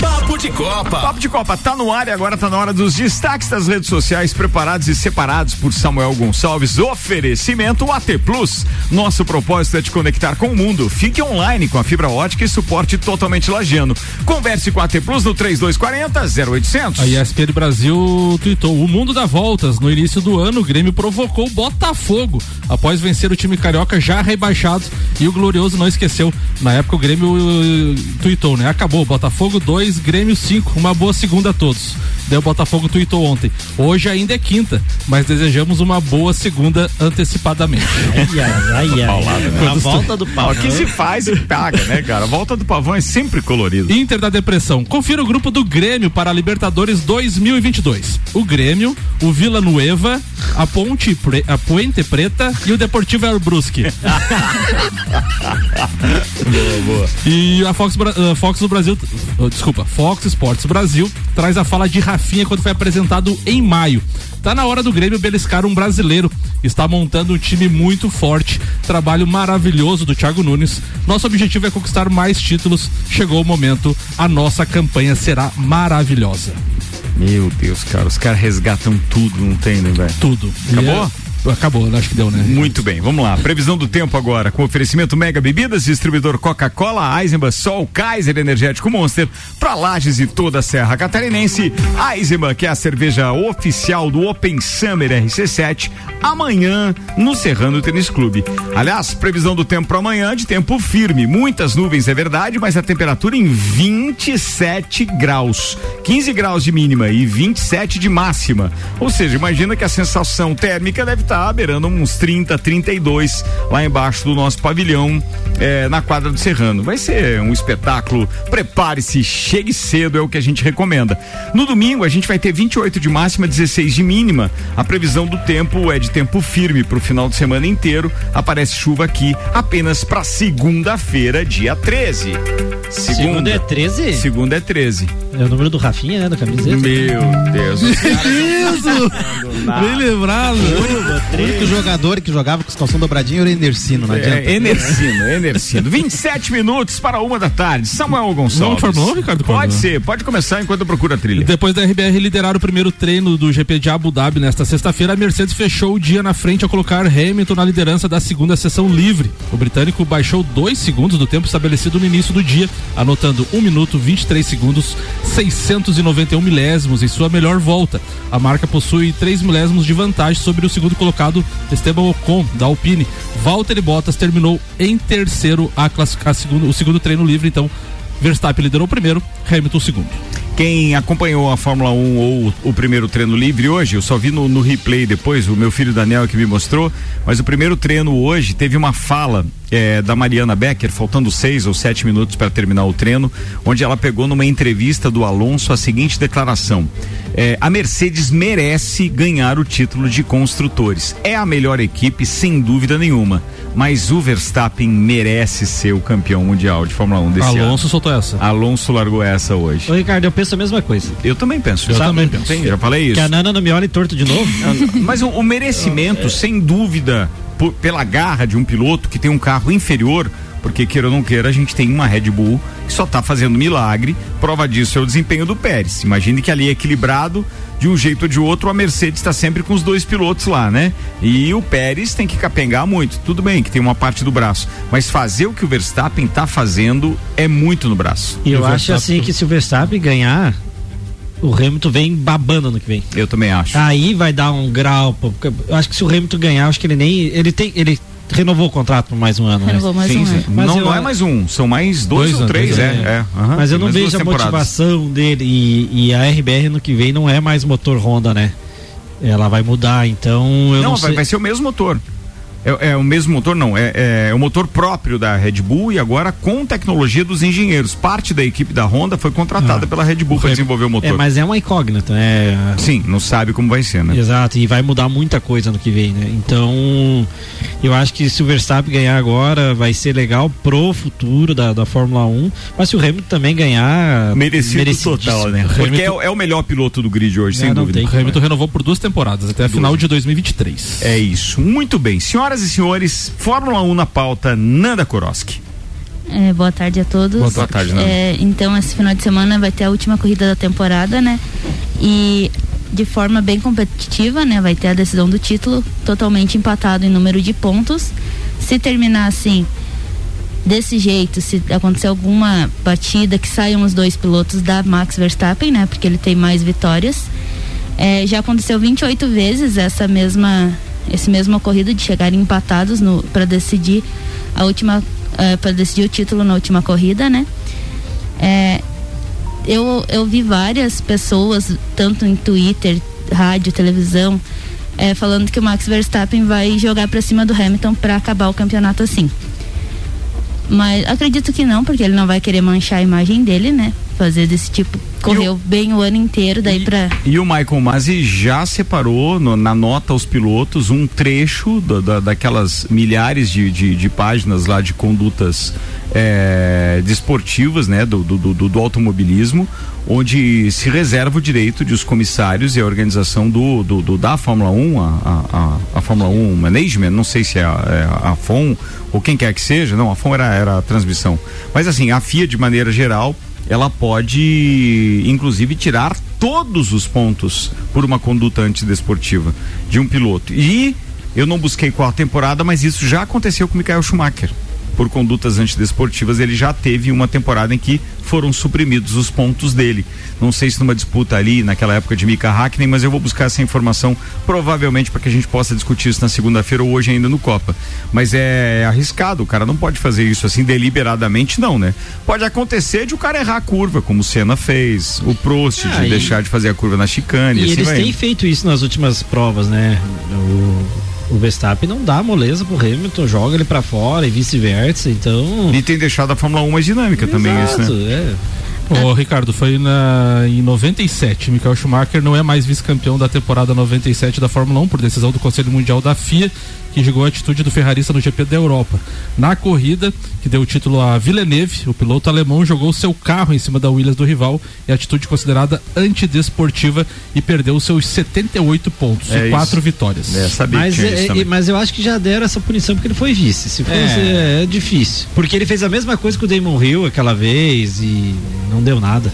Papo de Copa. Papo de Copa tá no ar e agora tá na hora dos destaques das redes sociais preparados e separados por Samuel Gonçalves. Oferecimento AT Plus. Nosso propósito é te conectar com o mundo. Fique online com a fibra ótica e suporte totalmente lagiano. Converse com a AT Plus no 3240 0800. A ESPN Brasil tweetou: O mundo dá voltas. No início do ano, o Grêmio provocou o Botafogo após vencer o time carioca já rebaixado. E o Glorioso não esqueceu. Na época, o Grêmio uh, tweetou, né? Acabou. Botafogo 2, Grêmio 5. Uma boa segunda a todos. Daí o Botafogo tweetou ontem. Hoje ainda é quinta, mas desejamos uma boa segunda antecipadamente. Ai, ai, ai, né? A volta do pau. O que se faz e paga, né, cara? A volta do pavão é sempre colorido. Inter da Depressão. Confira o grupo do Grêmio para a Libertadores 2022. O Grêmio, o Vila Nueva, a Ponte Pre- a Puente Preta e o Deportivo Elbrusque. boa, boa. E a Fox, Bra- uh, Fox do Brasil, uh, desculpa, Fox Sports Brasil traz a fala de Rafinha quando foi apresentado em maio. Tá na hora do Grêmio beliscar um brasileiro. Está montando um time muito forte. Trabalho maravilhoso do Thiago Nunes. Nosso objetivo é conquistar mais títulos. Chegou o momento. A nossa campanha será maravilhosa. Meu Deus, cara, os caras resgatam tudo, não tem, né, velho? Tudo. Acabou? E é- Acabou, acho que deu, né? Muito bem, vamos lá. Previsão do tempo agora, com oferecimento Mega Bebidas, distribuidor Coca-Cola, Eisenbahn, Sol, Kaiser Energético Monster, pra Lages e toda a Serra Catarinense. Eisenbahn, que é a cerveja oficial do Open Summer RC7, amanhã no Serrano Tênis Clube. Aliás, previsão do tempo para amanhã de tempo firme. Muitas nuvens, é verdade, mas a temperatura em 27 graus. 15 graus de mínima e 27 de máxima. Ou seja, imagina que a sensação térmica deve estar beirando uns 30, 32 lá embaixo do nosso pavilhão eh, na quadra do Serrano. Vai ser um espetáculo. Prepare-se, chegue cedo, é o que a gente recomenda. No domingo, a gente vai ter 28 de máxima, 16 de mínima. A previsão do tempo é de tempo firme para o final de semana inteiro. Aparece chuva aqui apenas para segunda-feira, dia 13. Segunda é 13? Segunda é 13. É o número do Rafinha, né? Da camiseta. Meu Deus. Isso! Bem lembrado. O único jogador que jogava com os calção dobradinho era o Enercino, não adianta. É, Enercino, Enercino. 27 minutos para uma da tarde. Samuel Gonçalves. Vamos Fórmula 1, Ricardo Pode ser, pode começar enquanto eu procuro a trilha. Depois da RBR liderar o primeiro treino do GP de Abu Dhabi nesta sexta-feira, a Mercedes fechou o dia na frente ao colocar Hamilton na liderança da segunda sessão livre. O britânico baixou dois segundos do tempo estabelecido no início do dia, anotando 1 minuto 23 segundos 691 milésimos em sua melhor volta. A marca possui 3 milésimos de vantagem sobre o segundo colocado Esteban Ocon da Alpine. Valtteri Bottas terminou em terceiro a classificar segundo, o segundo treino livre, então Verstappen liderou o primeiro, Hamilton o segundo. Quem acompanhou a Fórmula 1 ou o primeiro treino livre hoje, eu só vi no, no replay depois, o meu filho Daniel que me mostrou, mas o primeiro treino hoje teve uma fala eh, da Mariana Becker, faltando seis ou sete minutos para terminar o treino, onde ela pegou numa entrevista do Alonso a seguinte declaração: eh, a Mercedes merece ganhar o título de construtores. É a melhor equipe, sem dúvida nenhuma. Mas o Verstappen merece ser o campeão mundial de Fórmula 1 desse ano. Alonso soltou essa. Alonso largou essa hoje. Ô, Ricardo, eu penso a mesma coisa. Eu também penso. Eu Sabe? também penso. Tem, já falei isso. Que a Nana não me olhe torto de novo. Mas o, o merecimento, sem dúvida, por- pela garra de um piloto que tem um carro inferior, porque queira ou não queira, a gente tem uma Red Bull que só tá fazendo milagre. Prova disso é o desempenho do Pérez. Imagine que ali é equilibrado de um jeito ou de outro, a Mercedes está sempre com os dois pilotos lá, né? E o Pérez tem que capengar muito. Tudo bem que tem uma parte do braço, mas fazer o que o Verstappen tá fazendo é muito no braço. E eu acho assim que se o Verstappen ganhar, o Hamilton vem babando no que vem. Eu também acho. Aí vai dar um grau. pô, Eu acho que se o Hamilton ganhar, acho que ele nem. Ele tem. Ele renovou o contrato por mais um ano. né? Renovou mais sim, um sim. ano. Mas não, eu- não é mais um, são mais dois, Dois ou três, dois é. anos. é. aham, Mas eu não mais vejo a temporadas. motivação dele e, e a RBR no que vem não é mais motor Honda, né? Ela vai mudar, então eu não, Não, vai, sei. vai ser o mesmo motor. É, é o mesmo motor, não. É, é o motor próprio da Red Bull e agora com tecnologia dos engenheiros. Parte da equipe da Honda foi contratada pela Red Bull para desenvolver o motor. É, mas é uma incógnita, né? Sim, não sabe como vai ser, né? Exato, e vai mudar muita coisa no que vem, né? Então, eu acho que se o Verstappen ganhar agora, vai ser legal pro futuro da, da Fórmula 1. Mas se o Hamilton também ganhar. Merecido merecidíssimo. total, né? Hamilton- Porque é, o- é o melhor piloto do grid hoje, É, sem dúvida. tem. O Hamilton renovou por duas temporadas, até a final de 2023. É isso. Muito bem. Senhoras Senhoras e senhores, Fórmula 1 na pauta, Nanda Koroski. É, boa tarde a todos. Boa tarde, Nanda. É, então, esse final de semana vai ter a última corrida da temporada, né? E de forma bem competitiva, né? Vai ter a decisão do título, totalmente empatado em número de pontos. Se terminar assim, desse jeito, se acontecer alguma batida que saiam os dois pilotos da Max Verstappen, né? Porque ele tem mais vitórias. É, já aconteceu 28 vezes essa mesma esse mesmo ocorrido de chegarem empatados para decidir a última para decidir o título na última corrida, né? É, eu, eu vi várias pessoas, tanto em Twitter, rádio, televisão, é, falando que o Max Verstappen vai jogar para cima do Hamilton para acabar o campeonato assim. Mas acredito que não, porque ele não vai querer manchar a imagem dele, né? Fazer desse tipo. Correu bem o ano inteiro, daí pra. E o Michael Masi já separou no- na nota aos pilotos um trecho da, da- daquelas milhares de, de, de páginas lá de condutas é, desportivas, né, do, do, do- do automobilismo, onde se reserva o direito de os comissários e a organização do, do, do- da Fórmula 1, a, a, a, a Fórmula 1 Management, não sei se é a, é a FOM ou quem quer que seja, não, a FOM era, era a transmissão. Mas assim, a FIA de maneira geral ela pode, inclusive, tirar todos os pontos por uma conduta antidesportiva de um piloto. E eu não busquei qual a temporada, mas isso já aconteceu com o Michael Schumacher. Por condutas antidesportivas, ele já teve uma temporada em que foram suprimidos os pontos dele. Não sei se numa disputa ali, naquela época de Mika Hakkinen, mas eu vou buscar essa informação provavelmente para que a gente possa discutir isso na segunda-feira ou hoje ainda no Copa. Mas é arriscado, o cara não pode fazer isso assim deliberadamente, não, né? Pode acontecer de o cara errar a curva, como o Senna fez, o Prost Ah, de e- deixar de fazer a curva na chicane. E assim eles têm indo. feito isso nas últimas provas, né? O, o Verstappen não dá moleza pro Hamilton, joga ele pra fora e vice-versa, então. E tem deixado a Fórmula 1 mais dinâmica também, isso, Exato, né? é. Ô, Ricardo, foi na, em 97. Michael Schumacher não é mais vice-campeão da temporada 97 da Fórmula 1 por decisão do Conselho Mundial da FIA, que julgou a atitude do ferrarista no GP da Europa. Na corrida, que deu o título a Villeneuve, o piloto alemão jogou seu carro em cima da Williams do rival e atitude considerada antidesportiva e perdeu seus 78 pontos É e isso. quatro vitórias. É, sabia que Mas, é- é- mas eu acho que já deram essa punição porque ele foi vice. Se fosse, É. é. difícil. Porque ele fez a mesma coisa com o Damon Hill aquela vez e não deu nada.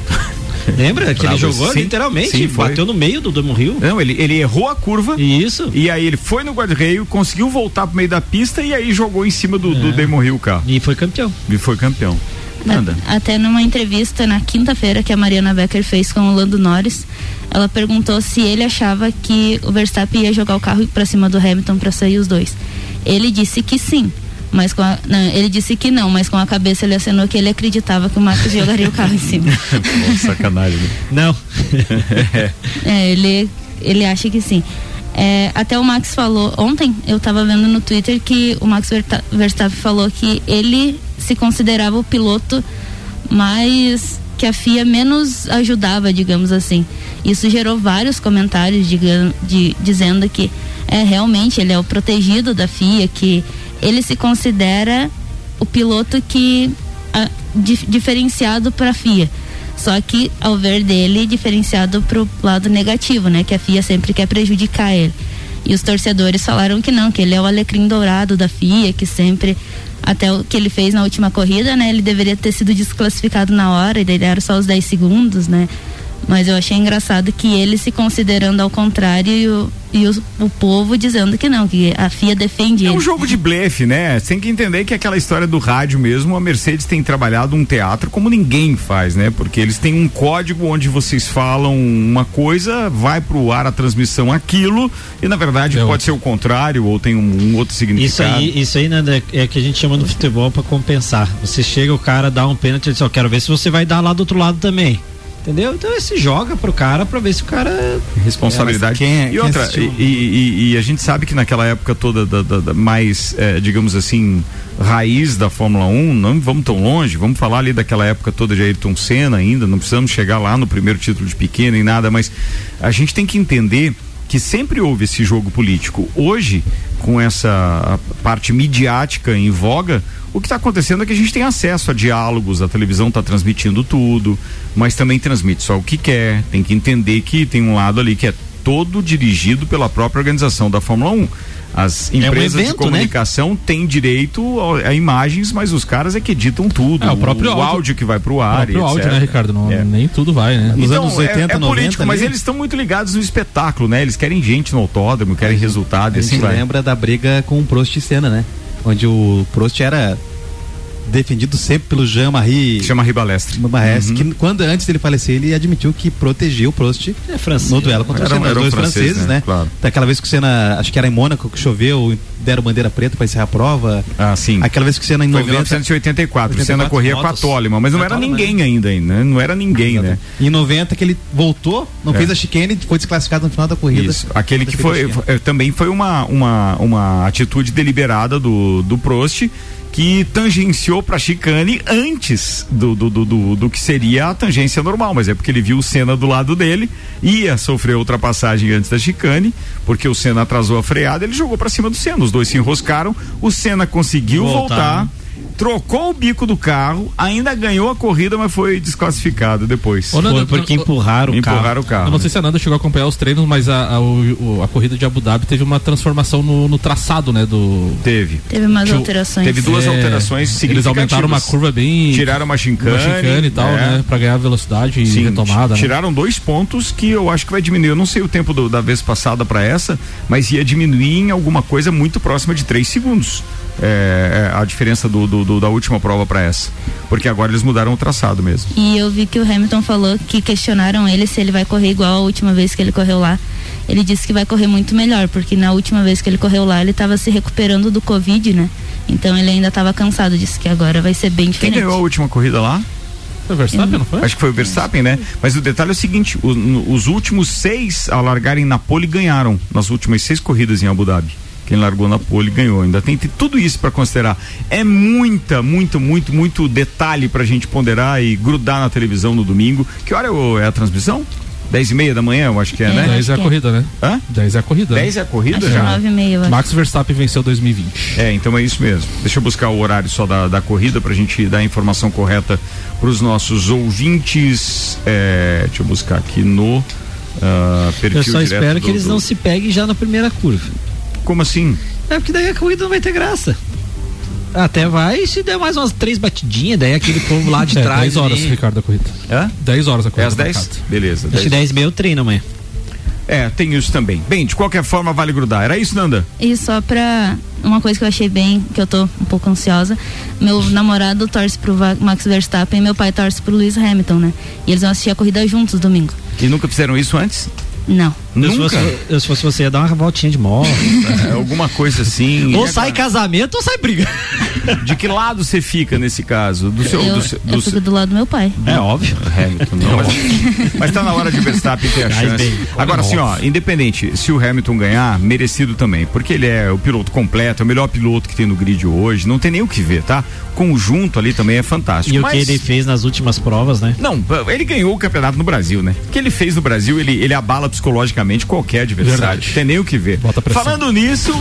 Lembra que ele jogou sim. literalmente, Sim, bateu no meio do Damon Hill. Não, ele, ele errou a curva. Isso. E aí ele foi no guarda-reio, conseguiu voltar pro meio da pista e aí jogou em cima do, do Damon Hill o carro. E foi campeão. E foi campeão. Nada. Até numa entrevista na quinta-feira que a Mariana Becker fez com o Lando Norris, ela perguntou se ele achava que o Verstappen ia jogar o carro pra cima do Hamilton pra sair os dois. Ele disse que sim, mas com a, não, ele disse que não, mas com a cabeça ele acenou que ele acreditava que o Max jogaria o carro em cima. Pô, sacanagem. né? Não. É, ele, ele acha que sim. É, até o Max falou, ontem eu tava vendo no Twitter que o Max Verstappen falou que ele se considerava o piloto mais que a FIA menos ajudava, digamos assim. Isso gerou vários comentários diga- de- dizendo que é realmente ele é o protegido da FIA, que ele se considera o piloto que a- dif- diferenciado para a FIA. Só que, ao ver dele, diferenciado pro lado negativo, né? Que a FIA sempre quer prejudicar ele. E os torcedores falaram que não, que ele é o alecrim dourado da FIA, que sempre, até o que ele fez na última corrida, né? Ele deveria ter sido desclassificado na hora, e daí deram só os 10 segundos, né? Mas eu achei engraçado que ele se considerando ao contrário e o, e o, o povo dizendo que não, que a FIA defende É ele. um jogo de blefe, né? Você tem que entender que aquela história do rádio mesmo, a Mercedes tem trabalhado um teatro como ninguém faz, né? Porque eles têm um código onde vocês falam uma coisa, vai pro ar a transmissão aquilo, e na verdade pode ser o contrário, ou tem um, um outro Isso significado. aí, isso aí né, é que a gente chama no futebol pra compensar. Você chega, o cara dá um pênalti, ele diz, ó, quero ver se você vai dar lá do outro lado também. Entendeu? Então você joga pro cara pra ver se o cara. responsabilidade. É, quem é- e quem outra, e, e- e a gente sabe que naquela época toda da, da- da mais, eh, digamos assim, raiz da Fórmula 1, não vamos tão longe, vamos falar ali daquela época toda de Ayrton Senna ainda, não precisamos chegar lá no primeiro título de Piquet nem nada, mas a gente tem que entender que sempre houve esse jogo político. Hoje, com essa parte midiática em voga, o que está acontecendo é que a gente tem acesso a diálogos, a televisão está transmitindo tudo, mas também transmite só o que quer. Tem que entender que tem um lado ali que é todo dirigido pela própria organização da Fórmula 1. As um empresas de evento, né? comunicação têm direito a, imagens, mas os caras é que editam tudo. É, o próprio áudio. áudio que vai pro O ar. próprio e áudio, né, Ricardo? Não, É. Nem tudo vai, né? Então, é, é político, mas eles estão muito ligados no espetáculo, né? Eles querem gente no autódromo, querem resultado A e gente assim vai. lembra da briga com o Prost e Senna, né? Onde o Prost era defendido sempre pelo Jean-Marie Jean-Marie Balestre. Balestre, Uhum. que quando antes dele falecer, ele admitiu que protegeu o Prost É francês. no duelo contra Era o Senna, os dois francês, franceses, né? né? Claro. Daquela vez que o Senna, acho que era em Mônaco que choveu, deram bandeira preta para encerrar a prova. Ah, sim. Aquela vez que o Senna em Foi em 90 1984. O Senna 84 corria com a motos. Toleman, mas não A era Toleman, ninguém ainda, né? Não era ninguém, né? Em 90 que ele voltou, não É. fez a chicane, foi desclassificado no final da corrida. Isso. Aquele que foi- também foi uma, uma, uma atitude deliberada do, do Prost que tangenciou para chicane antes do, do, do, do, que seria a tangência normal, mas é porque ele viu o Senna do lado dele, ia sofrer ultrapassagem antes da chicane, porque o Senna atrasou a freada, ele jogou para cima do Senna, os dois se enroscaram, o Senna conseguiu Voltar, voltar, né? Trocou o bico do carro, ainda ganhou a corrida, mas foi desclassificado depois. Ô, Nando, Foi porque eu- empurraram o carro. Empurraram o carro. Eu não sei se a Nanda chegou a acompanhar os treinos, mas a, a, o- a corrida de Abu Dhabi teve uma transformação no, no traçado, né? Do. Teve. Teve umas Tinha o- alterações. Teve duas É, alterações Eles significativas. aumentaram uma curva bem. Tiraram uma chicane, uma chicane e tal, é. né? Pra ganhar velocidade e Sim, retomada. né? tiraram dois pontos que eu acho que vai diminuir. Eu não sei o tempo do- da vez passada para essa, mas ia diminuir em alguma coisa muito próxima de três segundos. É, é a diferença do, do- do- da última prova para essa. Porque agora eles mudaram o traçado mesmo. E eu vi que o Hamilton falou que questionaram ele se ele vai correr igual a última vez que ele correu lá. Ele disse que vai correr muito melhor, porque na última vez que ele correu lá, ele estava se recuperando do Covid, né? Então ele ainda estava cansado, disse que agora vai ser bem Quem diferente. ganhou a última corrida lá? Foi o Verstappen, não foi? Acho que foi o Verstappen, né? Mas o detalhe é o seguinte: o- no- os últimos seis a largarem na pole ganharam nas últimas seis corridas em Abu Dhabi. Quem largou na pole ganhou. Ainda tem, tem tudo isso para considerar. É muita, muito, muito, muito detalhe pra gente ponderar e grudar na televisão no domingo. Que hora é é a transmissão? Dez e meia da manhã, eu acho que é, né? 10 é a que é. corrida, né? Hã? 10 é a corrida. 10 é a corrida Acho que já? nove e meia. Max Verstappen venceu 2020. É, então é isso mesmo. Deixa eu buscar o horário só da, da corrida pra gente dar a informação correta pros nossos ouvintes. É, deixa eu buscar aqui no perfil Eu só espero do- que eles do- não se peguem já na primeira curva. Como assim? É porque daí a corrida não vai ter graça. Até vai se der mais umas três batidinhas, daí aquele povo lá de É, trás. 10 horas, ali. Ricardo, a corrida. Hã? 10 horas a É corrida. às tá 10? marcada. Beleza. Acho que 10 e meia eu treino amanhã. É, tem isso também. Bem, de qualquer forma, vale grudar. Era isso, Nanda? E só pra uma coisa que eu achei bem, que eu tô um pouco ansiosa, meu namorado torce pro Max Verstappen e meu pai torce pro Lewis Hamilton, né? E eles vão assistir a corrida juntos domingo. E nunca fizeram isso antes? Não. Eu, se Nunca? fosse, eu, se fosse você, ia dar uma voltinha de moto. É, alguma coisa assim. ou sai agora? casamento ou sai briga. De que lado você fica nesse caso? Do seu. eu, do seu- eu do fico seu- do lado do meu pai. É óbvio. Hamilton, não, mas, mas tá na hora de Verstappen ter a chance. Agora, assim, ó, independente, se o Hamilton ganhar, merecido também, porque ele é o piloto completo, é o melhor piloto que tem no grid hoje, não tem nem o que ver, tá? Conjunto ali também é fantástico. E o mas... que ele fez nas últimas provas, né? Não, ele ganhou o campeonato no Brasil, né? O que ele fez no Brasil, ele, ele abala psicologicamente qualquer adversário. Verdade. Tem nem o que ver. Falando nisso,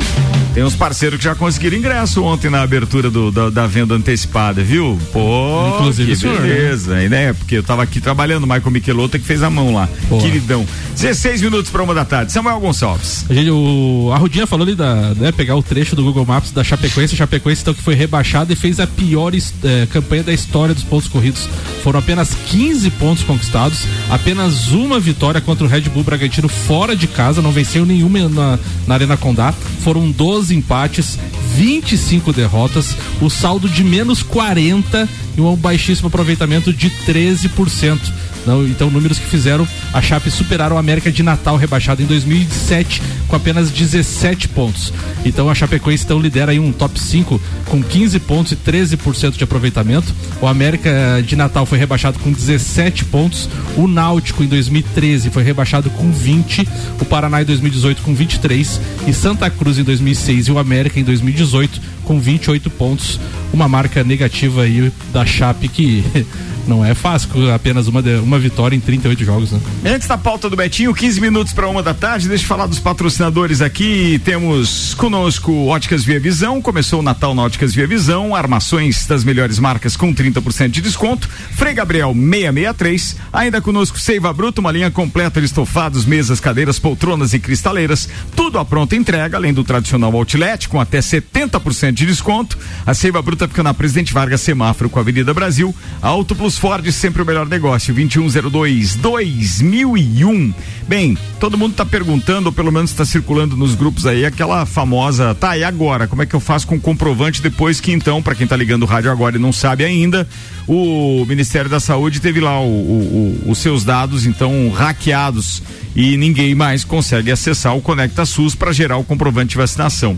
tem uns parceiros que já conseguiram ingresso ontem na abertura do- da, da venda antecipada, viu? Pô, Inclusive que senhor, beleza, né? Porque eu tava aqui trabalhando, o Michael Michelotto que fez a mão lá. Queridão. 16 minutos para uma da tarde. Samuel Gonçalves. A, gente, o, a Rudinha falou ali da, né, pegar o trecho do Google Maps da Chapecoense, Chapecoense então que foi rebaixada e fez a pior eh, campanha da história dos pontos corridos. Foram apenas 15 pontos conquistados, apenas uma vitória contra o Red Bull Bragantino fora de casa, não venceu nenhuma na, na Arena Condá. Foram 12 empates, 25 derrotas, o saldo de menos 40 e um baixíssimo aproveitamento de 13%. Não, então, números que fizeram a Chape superar o América de Natal rebaixado em 2007 com apenas 17 pontos. Então, a Chapecoense então lidera aí um top 5 com 15 pontos e 13% de aproveitamento. O América de Natal foi rebaixado com 17 pontos. O Náutico em 2013 foi rebaixado com 20. O Paraná em 2018 com 23 e Santa Cruz em 2006 e o América em 2018 com 28 pontos. Uma marca negativa aí da Chape que Não é fácil apenas uma, de- uma vitória em 38 jogos, né? Antes da pauta do Betinho, 15 minutos para uma da tarde, deixa eu falar dos patrocinadores aqui. Temos conosco Óticas Via Visão, começou o Natal na Óticas Via Visão, armações das melhores marcas com 30% de desconto. Frei Gabriel 663, ainda conosco Seiva Bruto, uma linha completa de estofados, mesas, cadeiras, poltronas e cristaleiras, tudo à pronta entrega, além do tradicional outlet com até 70% de desconto. A Seiva Bruta fica na Presidente Vargas Semáforo com a Avenida Brasil. Auto Plus Ford, sempre o melhor negócio, 2102 2001. Bem, todo mundo está perguntando, ou pelo menos está circulando nos grupos aí, aquela famosa, tá, e agora? Como é que eu faço com o comprovante depois que então, para quem está ligando o rádio agora e não sabe ainda, o Ministério da Saúde teve lá o- o- o- os seus dados, então, hackeados e ninguém mais consegue acessar o Conecta SUS para gerar o comprovante de vacinação.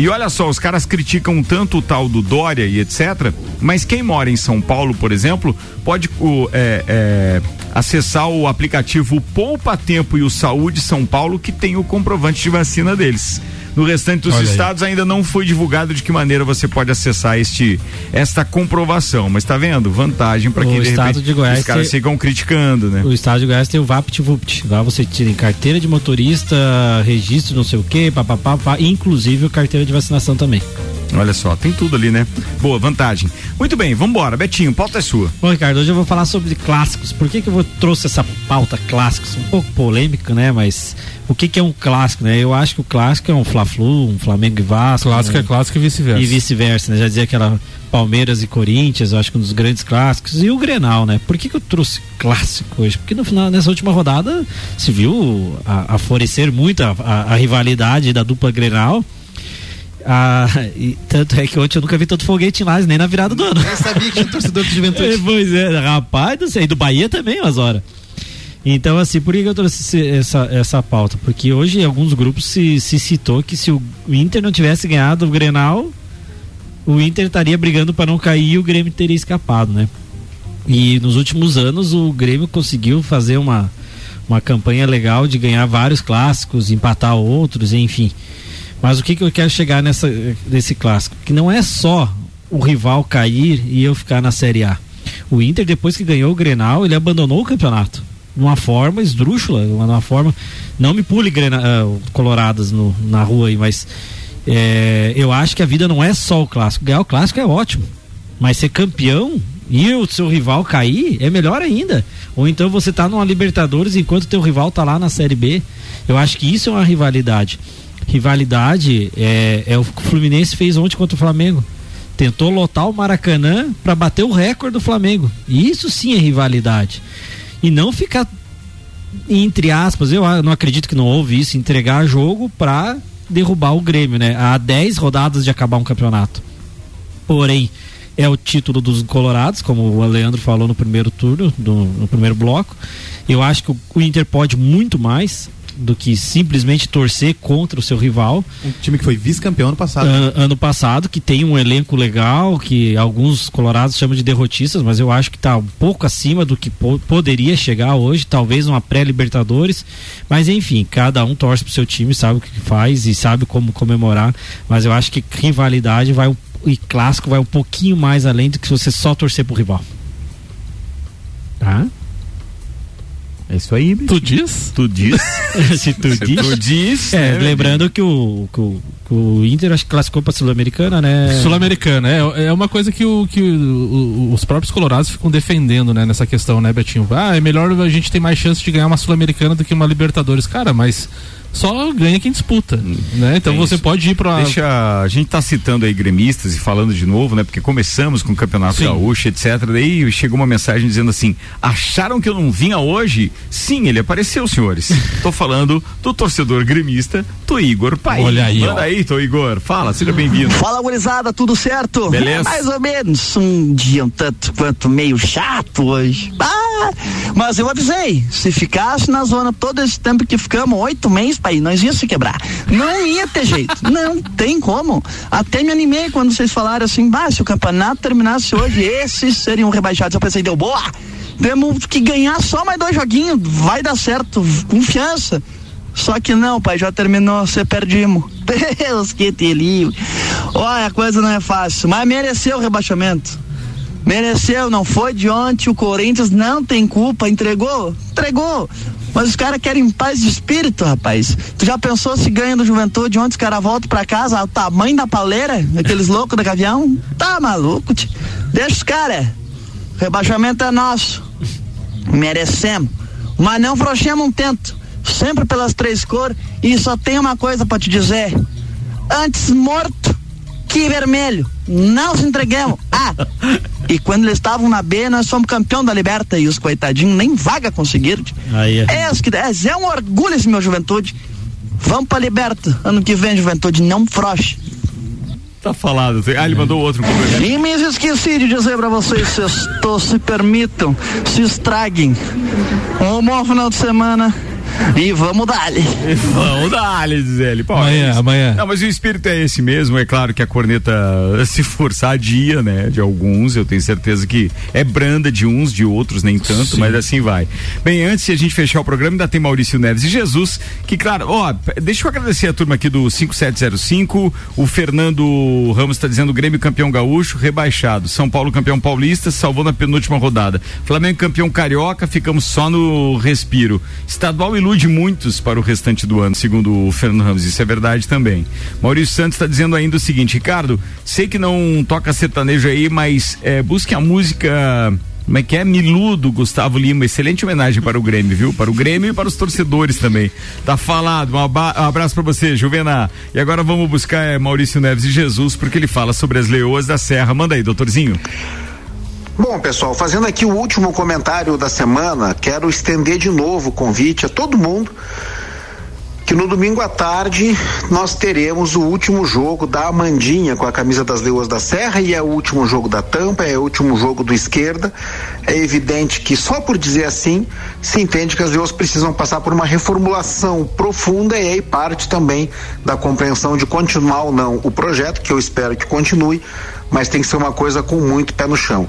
E olha só, os caras criticam tanto o tal do Dória e etc., mas quem mora em São Paulo, por exemplo, pode o, é, é, acessar o aplicativo Poupa Tempo e o Saúde São Paulo, que tem o comprovante de vacina deles. No restante dos Olha aí. estados ainda não foi divulgado de que maneira você pode acessar este esta comprovação, mas tá vendo? Vantagem para quem de estado repente de Goiás os caras tem- ficam criticando, né? O estado de Goiás tem o VaptVupt. Lá você tira em carteira de motorista, registro não sei o que, papapá, pá, inclusive o carteira de vacinação também. Olha só, tem tudo ali, né? Boa, vantagem. Muito bem, vambora. Betinho, pauta é sua. Bom, Ricardo, hoje eu vou falar sobre clássicos. Por que, que eu vou, trouxe essa pauta clássicos? Um pouco polêmica, né? Mas o que, que é um clássico, né? Eu acho que o clássico é um Fla-Flu, um Flamengo e Vasco. Clássico um- é clássico e vice-versa. E vice-versa, né? Já dizia aquela Palmeiras e Corinthians, eu acho que um dos grandes clássicos. E o Grenal, né? Por que, que eu trouxe clássico hoje? Porque no final, nessa última rodada, se viu a, a florescer muito a, a- a rivalidade da dupla Grenal. Ah, e tanto é que ontem eu nunca vi tanto foguete Lages, nem na virada do ano. Eu sabia que tinha torcedor de juventude. É, pois é, rapaz do céu. E do Bahia também, umas horas. Então, assim, por que eu trouxe essa, essa pauta? Porque hoje alguns grupos se, se citou que se o Inter não tivesse ganhado o Grenal, o Inter estaria brigando para não cair e o Grêmio teria escapado, né? E nos últimos anos o Grêmio conseguiu fazer uma, uma campanha legal de ganhar vários clássicos, empatar outros, enfim. Mas o que, que eu quero chegar nessa, nesse clássico? Que não é só o rival cair e eu ficar na Série A. O Inter, depois que ganhou o Grenal, ele abandonou o campeonato. De uma forma esdrúxula, de uma forma. Não me pule grena, ah, coloradas no, na rua aí, mas é, eu acho que a vida não é só o clássico. Ganhar o clássico é ótimo. Mas ser campeão e o seu rival cair é melhor ainda. Ou então você tá numa Libertadores enquanto teu rival tá lá na Série B. Eu acho que isso é uma rivalidade. Rivalidade é, é o que o Fluminense fez ontem contra o Flamengo. Tentou lotar o Maracanã para bater o recorde do Flamengo. E isso sim é rivalidade. E não ficar entre aspas, eu não acredito que não houve isso, entregar jogo para derrubar o Grêmio, né? Há 10 rodadas de acabar um campeonato. Porém, é o título dos Colorados, como o Leandro falou no primeiro turno, do- no primeiro bloco. Eu acho que o Inter pode muito mais do que simplesmente torcer contra o seu rival. Um time que foi vice-campeão ano passado. An- ano passado, que tem um elenco legal, que alguns colorados chamam de derrotistas, mas eu acho que está um pouco acima do que po- poderia chegar hoje, talvez uma pré-Libertadores. Mas enfim, cada um torce pro seu time, sabe o que faz e sabe como comemorar. Mas eu acho que rivalidade vai um- e clássico vai um pouquinho mais além do que você só torcer pro rival. Tá? É isso aí, Tu diz? Tu diz. Se tu Se diz. tu diz, É, né, lembrando que o, que o, que o Inter acho que classificou pra Sul-Americana, né? Sul-Americana, é, é uma coisa que, o, que o- os próprios colorados ficam defendendo, né, nessa questão, né, Betinho? Ah, é melhor a gente ter mais chance de ganhar uma Sul-Americana do que uma Libertadores. Cara, mas só ganha quem disputa, né? Então É você isso. pode ir pra... Deixa, a gente tá citando aí gremistas e falando de novo, né? Porque começamos com o Campeonato Sim. Gaúcho, etc. Daí chegou uma mensagem dizendo assim: acharam que eu não vinha hoje? Sim, ele apareceu, senhores. Tô falando do torcedor gremista, do Igor Pai. Olha aí, Manda ó. aí, Tô Igor. Fala, seja bem-vindo. Fala, gurizada, tudo certo? Beleza. É mais ou menos um dia um tanto quanto meio chato hoje. Ah, mas eu avisei, se ficasse na zona todo esse tempo que ficamos, oito meses, pai, nós ia se quebrar. Não ia ter jeito, não tem como. Até me animei quando vocês falaram assim, bah, se o campeonato terminasse hoje, esses seriam rebaixados. Eu pensei, deu boa, temos que ganhar só mais dois joguinhos, vai dar certo, confiança. Só que não, pai, já terminou, você perdimos. Deus que te livre. Olha, a coisa não é fácil, mas mereceu o rebaixamento. Mereceu, não foi de ontem, o Corinthians não tem culpa, entregou? Entregou. Mas os caras querem paz de espírito, rapaz. Tu já pensou se ganha do Juventude ontem os caras voltam pra casa ao tamanho da pauleira? Aqueles loucos do gavião? Tá maluco, tio. Deixa os caras. Rebaixamento é nosso. Merecemos. Mas não frouxemos um tento. Sempre pelas três cores. E só tem uma coisa pra te dizer. Antes morto que vermelho. Não se entregamos. Ah, e quando eles estavam na B, nós fomos campeão da Liberta e os coitadinhos nem vaga conseguiram. Aí, É, os que é, é um orgulho esse meu juventude. Vamos pra Liberta. Ano que vem, juventude, não frouxe. Tá falado. Ah, ele mandou outro complemento. E me esqueci de dizer pra vocês, sextou, se permitam, se estraguem. Um bom final de semana e vamos dali. Vamos dar, diz ele. Pô, Amanhã, é amanhã. Não, mas o espírito é esse mesmo. É claro que a corneta, se forçar, dia, né? De alguns, eu tenho certeza que é branda de uns, de outros, nem tanto, mas assim vai. Bem, antes de a gente fechar o programa, ainda tem Maurício Neves e Jesus, que, claro, ó, deixa eu agradecer a turma aqui do 5705. O Fernando Ramos está dizendo Grêmio campeão gaúcho, rebaixado. São Paulo campeão paulista, salvou na penúltima rodada. Flamengo campeão carioca, ficamos só no respiro. Estadual ilude muitos para o restante do ano, segundo o Fernando Ramos. Isso é verdade também. Maurício Santos está dizendo ainda o seguinte, Ricardo, sei que não toca sertanejo aí, mas é, busque a música. Como é que é? Miludo, Gustavo Lima. Excelente homenagem para o Grêmio, viu? Para o Grêmio e para os torcedores também. Tá falado. Um abraço para você, Juvena. E agora vamos buscar é, Maurício Neves e Jesus, porque ele fala sobre as leoas da Serra. Manda aí, doutorzinho. Bom, pessoal, fazendo aqui o último comentário da semana, quero estender de novo o convite a todo mundo que no domingo à tarde nós teremos o último jogo da Amandinha com a camisa das Leoas da Serra e é o último jogo da Tampa, é o último jogo do esquerda. É evidente que só por dizer assim se entende que as Leoas precisam passar por uma reformulação profunda e aí parte também da compreensão de continuar ou não o projeto, que eu espero que continue, mas tem que ser uma coisa com muito pé no chão.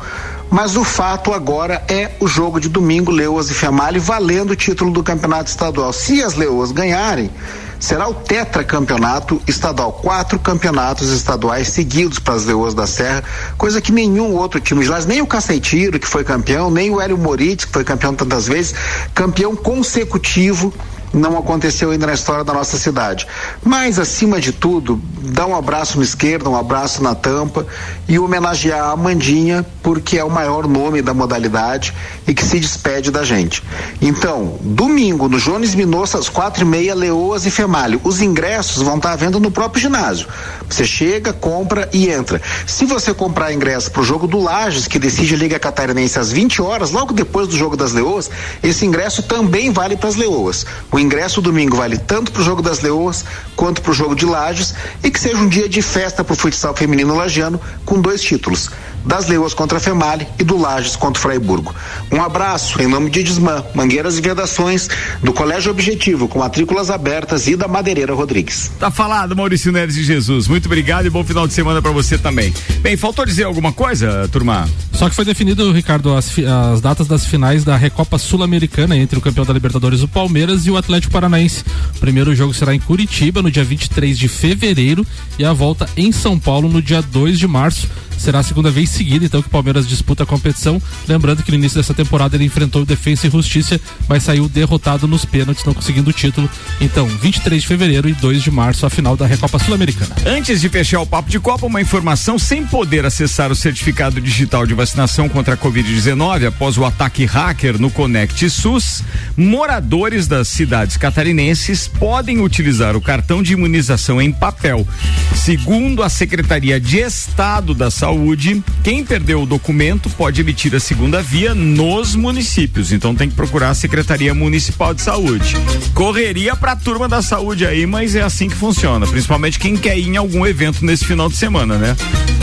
Mas o fato agora é o jogo de domingo, Leoas e Female, valendo o título do campeonato estadual. Se as Leoas ganharem, será o tetracampeonato estadual. Quatro campeonatos estaduais seguidos para as Leoas da Serra, coisa que nenhum outro time de lá, nem o Caceitiro, que foi campeão, nem o Hélio Moritz, que foi campeão tantas vezes, campeão consecutivo não aconteceu ainda na história da nossa cidade. Mas, acima de tudo, dá um abraço na esquerda, um abraço na tampa e homenagear a Amandinha, porque é o maior nome da modalidade e que se despede da gente. Então, domingo, no Jones Minossa, às quatro e meia, Leoas e Femalho. Os ingressos vão estar à no próprio ginásio. Você chega, compra e entra. Se você comprar ingresso para o jogo do Lages, que decide a Liga Catarinense às 20 horas, logo depois do jogo das Leoas, esse ingresso também vale para as Leoas. O ingresso domingo vale tanto para o jogo das Leoas quanto para o jogo de Lages e que seja um dia de festa para o futsal feminino lagiano com dois títulos. Das Leoas contra a Female e do Lages contra o Fraiburgo. Um abraço em nome de Desmã, Mangueiras e Vedações, do Colégio Objetivo, com matrículas abertas e da Madeireira Rodrigues. Tá falado, Maurício Neves e Jesus. Muito obrigado e bom final de semana para você também. Bem, faltou dizer alguma coisa, turma? Só que foi definido, Ricardo, as, as datas das finais da Recopa Sul-Americana entre o campeão da Libertadores, o Palmeiras, e o Atlético Paranaense. O primeiro jogo será em Curitiba, no dia 23 de fevereiro, e a volta em São Paulo no dia 2 de março. Será a segunda vez seguida, então, que o Palmeiras disputa a competição. Lembrando que no início dessa temporada ele enfrentou Defensa e Justiça, mas saiu derrotado nos pênaltis, não conseguindo o título. Então, 23 de fevereiro e 2 de março, a final da Recopa Sul-Americana. Antes de fechar o papo de Copa, uma informação: sem poder acessar o certificado digital de vacinação contra a Covid-19 após o ataque hacker no Conect SUS, moradores das cidades catarinenses podem utilizar o cartão de imunização em papel. Segundo a Secretaria de Estado da Saúde, quem perdeu o documento pode emitir a segunda via nos municípios. Então tem que procurar a Secretaria Municipal de Saúde. Correria pra turma da saúde aí, mas é assim que funciona. Principalmente quem quer ir em algum evento nesse final de semana, né?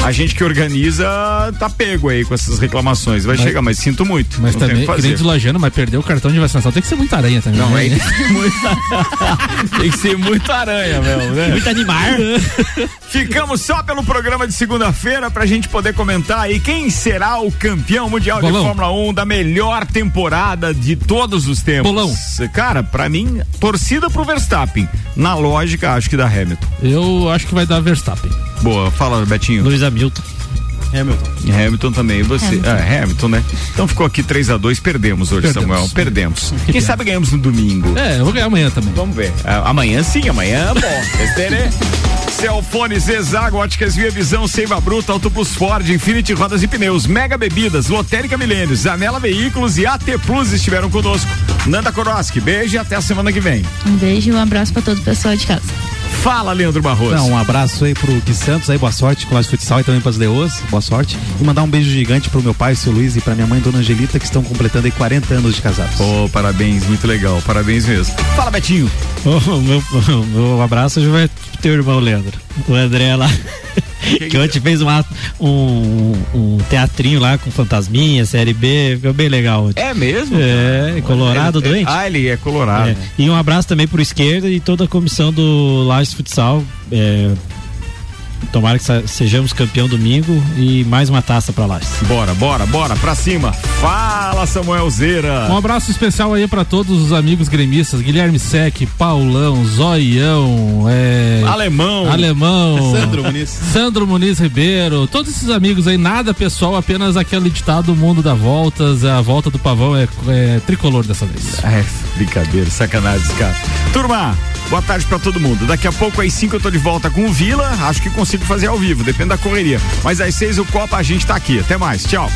A gente que organiza tá pego aí com essas reclamações. Vai Mas- chegar, mas sinto muito. Mas também, grande lajano, mas perdeu o cartão de vacinação. Tem que ser muita aranha também. Não, né? aí tem que ser muita, tem que ser muito aranha, meu, né? Muito animar. Ficamos só pelo programa de segunda-feira pra gente poder comentar aí quem será o campeão mundial Bolão. de Fórmula 1 da melhor temporada de todos os tempos. Bolão. Cara, pra mim, torcida pro Verstappen. Na lógica, acho que da Hamilton. Eu acho que vai dar Verstappen. Boa, fala, Betinho. Luiz Hamilton. Hamilton. Hamilton também, você. Hamilton. Ah, Hamilton, né? Então ficou aqui 3 a 2 perdemos hoje, Perdemos. Samuel. Perdemos. Quem sabe ganhamos no domingo. É, eu vou ganhar amanhã também. Vamos ver. Ah, amanhã sim, amanhã, bom. Estere. Celfone, Zezago, Óticas Via Visão, Seiva Bruta, Autobus Ford, Infinity Rodas e Pneus, Mega Bebidas, Lotérica Milênios, Zanela Veículos e AT Plus estiveram conosco. Nanda Koroski, beijo e até a semana que vem. Um beijo e um abraço pra todo o pessoal de casa. Fala, Leandro Barroso. Não, um abraço aí pro Gui Santos aí, boa sorte com o de futsal e também pras leoas, boa sorte. E mandar um beijo gigante pro meu pai, seu Luiz, e pra minha mãe, dona Angelita, que estão completando aí 40 anos de casados. Pô, parabéns, muito legal, parabéns mesmo. Fala, Betinho. O meu, o meu abraço já vai pro teu irmão, Leandro. O André lá. Que ontem fez uma, um, um teatrinho lá com fantasminha, série B, ficou bem legal. Ontem. É mesmo? É, colorado Ele- doente. Ah, ele é colorado. É. E um abraço também pro esquerda e toda a comissão do Lages Futsal. É, tomara que sejamos campeão domingo e mais uma taça pra Lages. Bora, bora, bora, pra cima. Fala, Samuel Zeira. Um abraço especial aí pra todos os amigos gremistas, Guilherme Sec, Paulão, Zoião, é... Alemão. Alemão. Sandro Muniz. Sandro Muniz Ribeiro, todos esses amigos aí, nada pessoal, apenas aquele ditado, o mundo dá voltas, a volta do pavão é, é tricolor dessa vez. É, brincadeira, sacanagem, cara. Turma, boa tarde pra todo mundo. Daqui a pouco, às 5 eu tô de volta com o Vila. Acho que consigo fazer ao vivo, depende da correria. Mas às 6 o Copa a gente tá aqui. Até mais, tchau.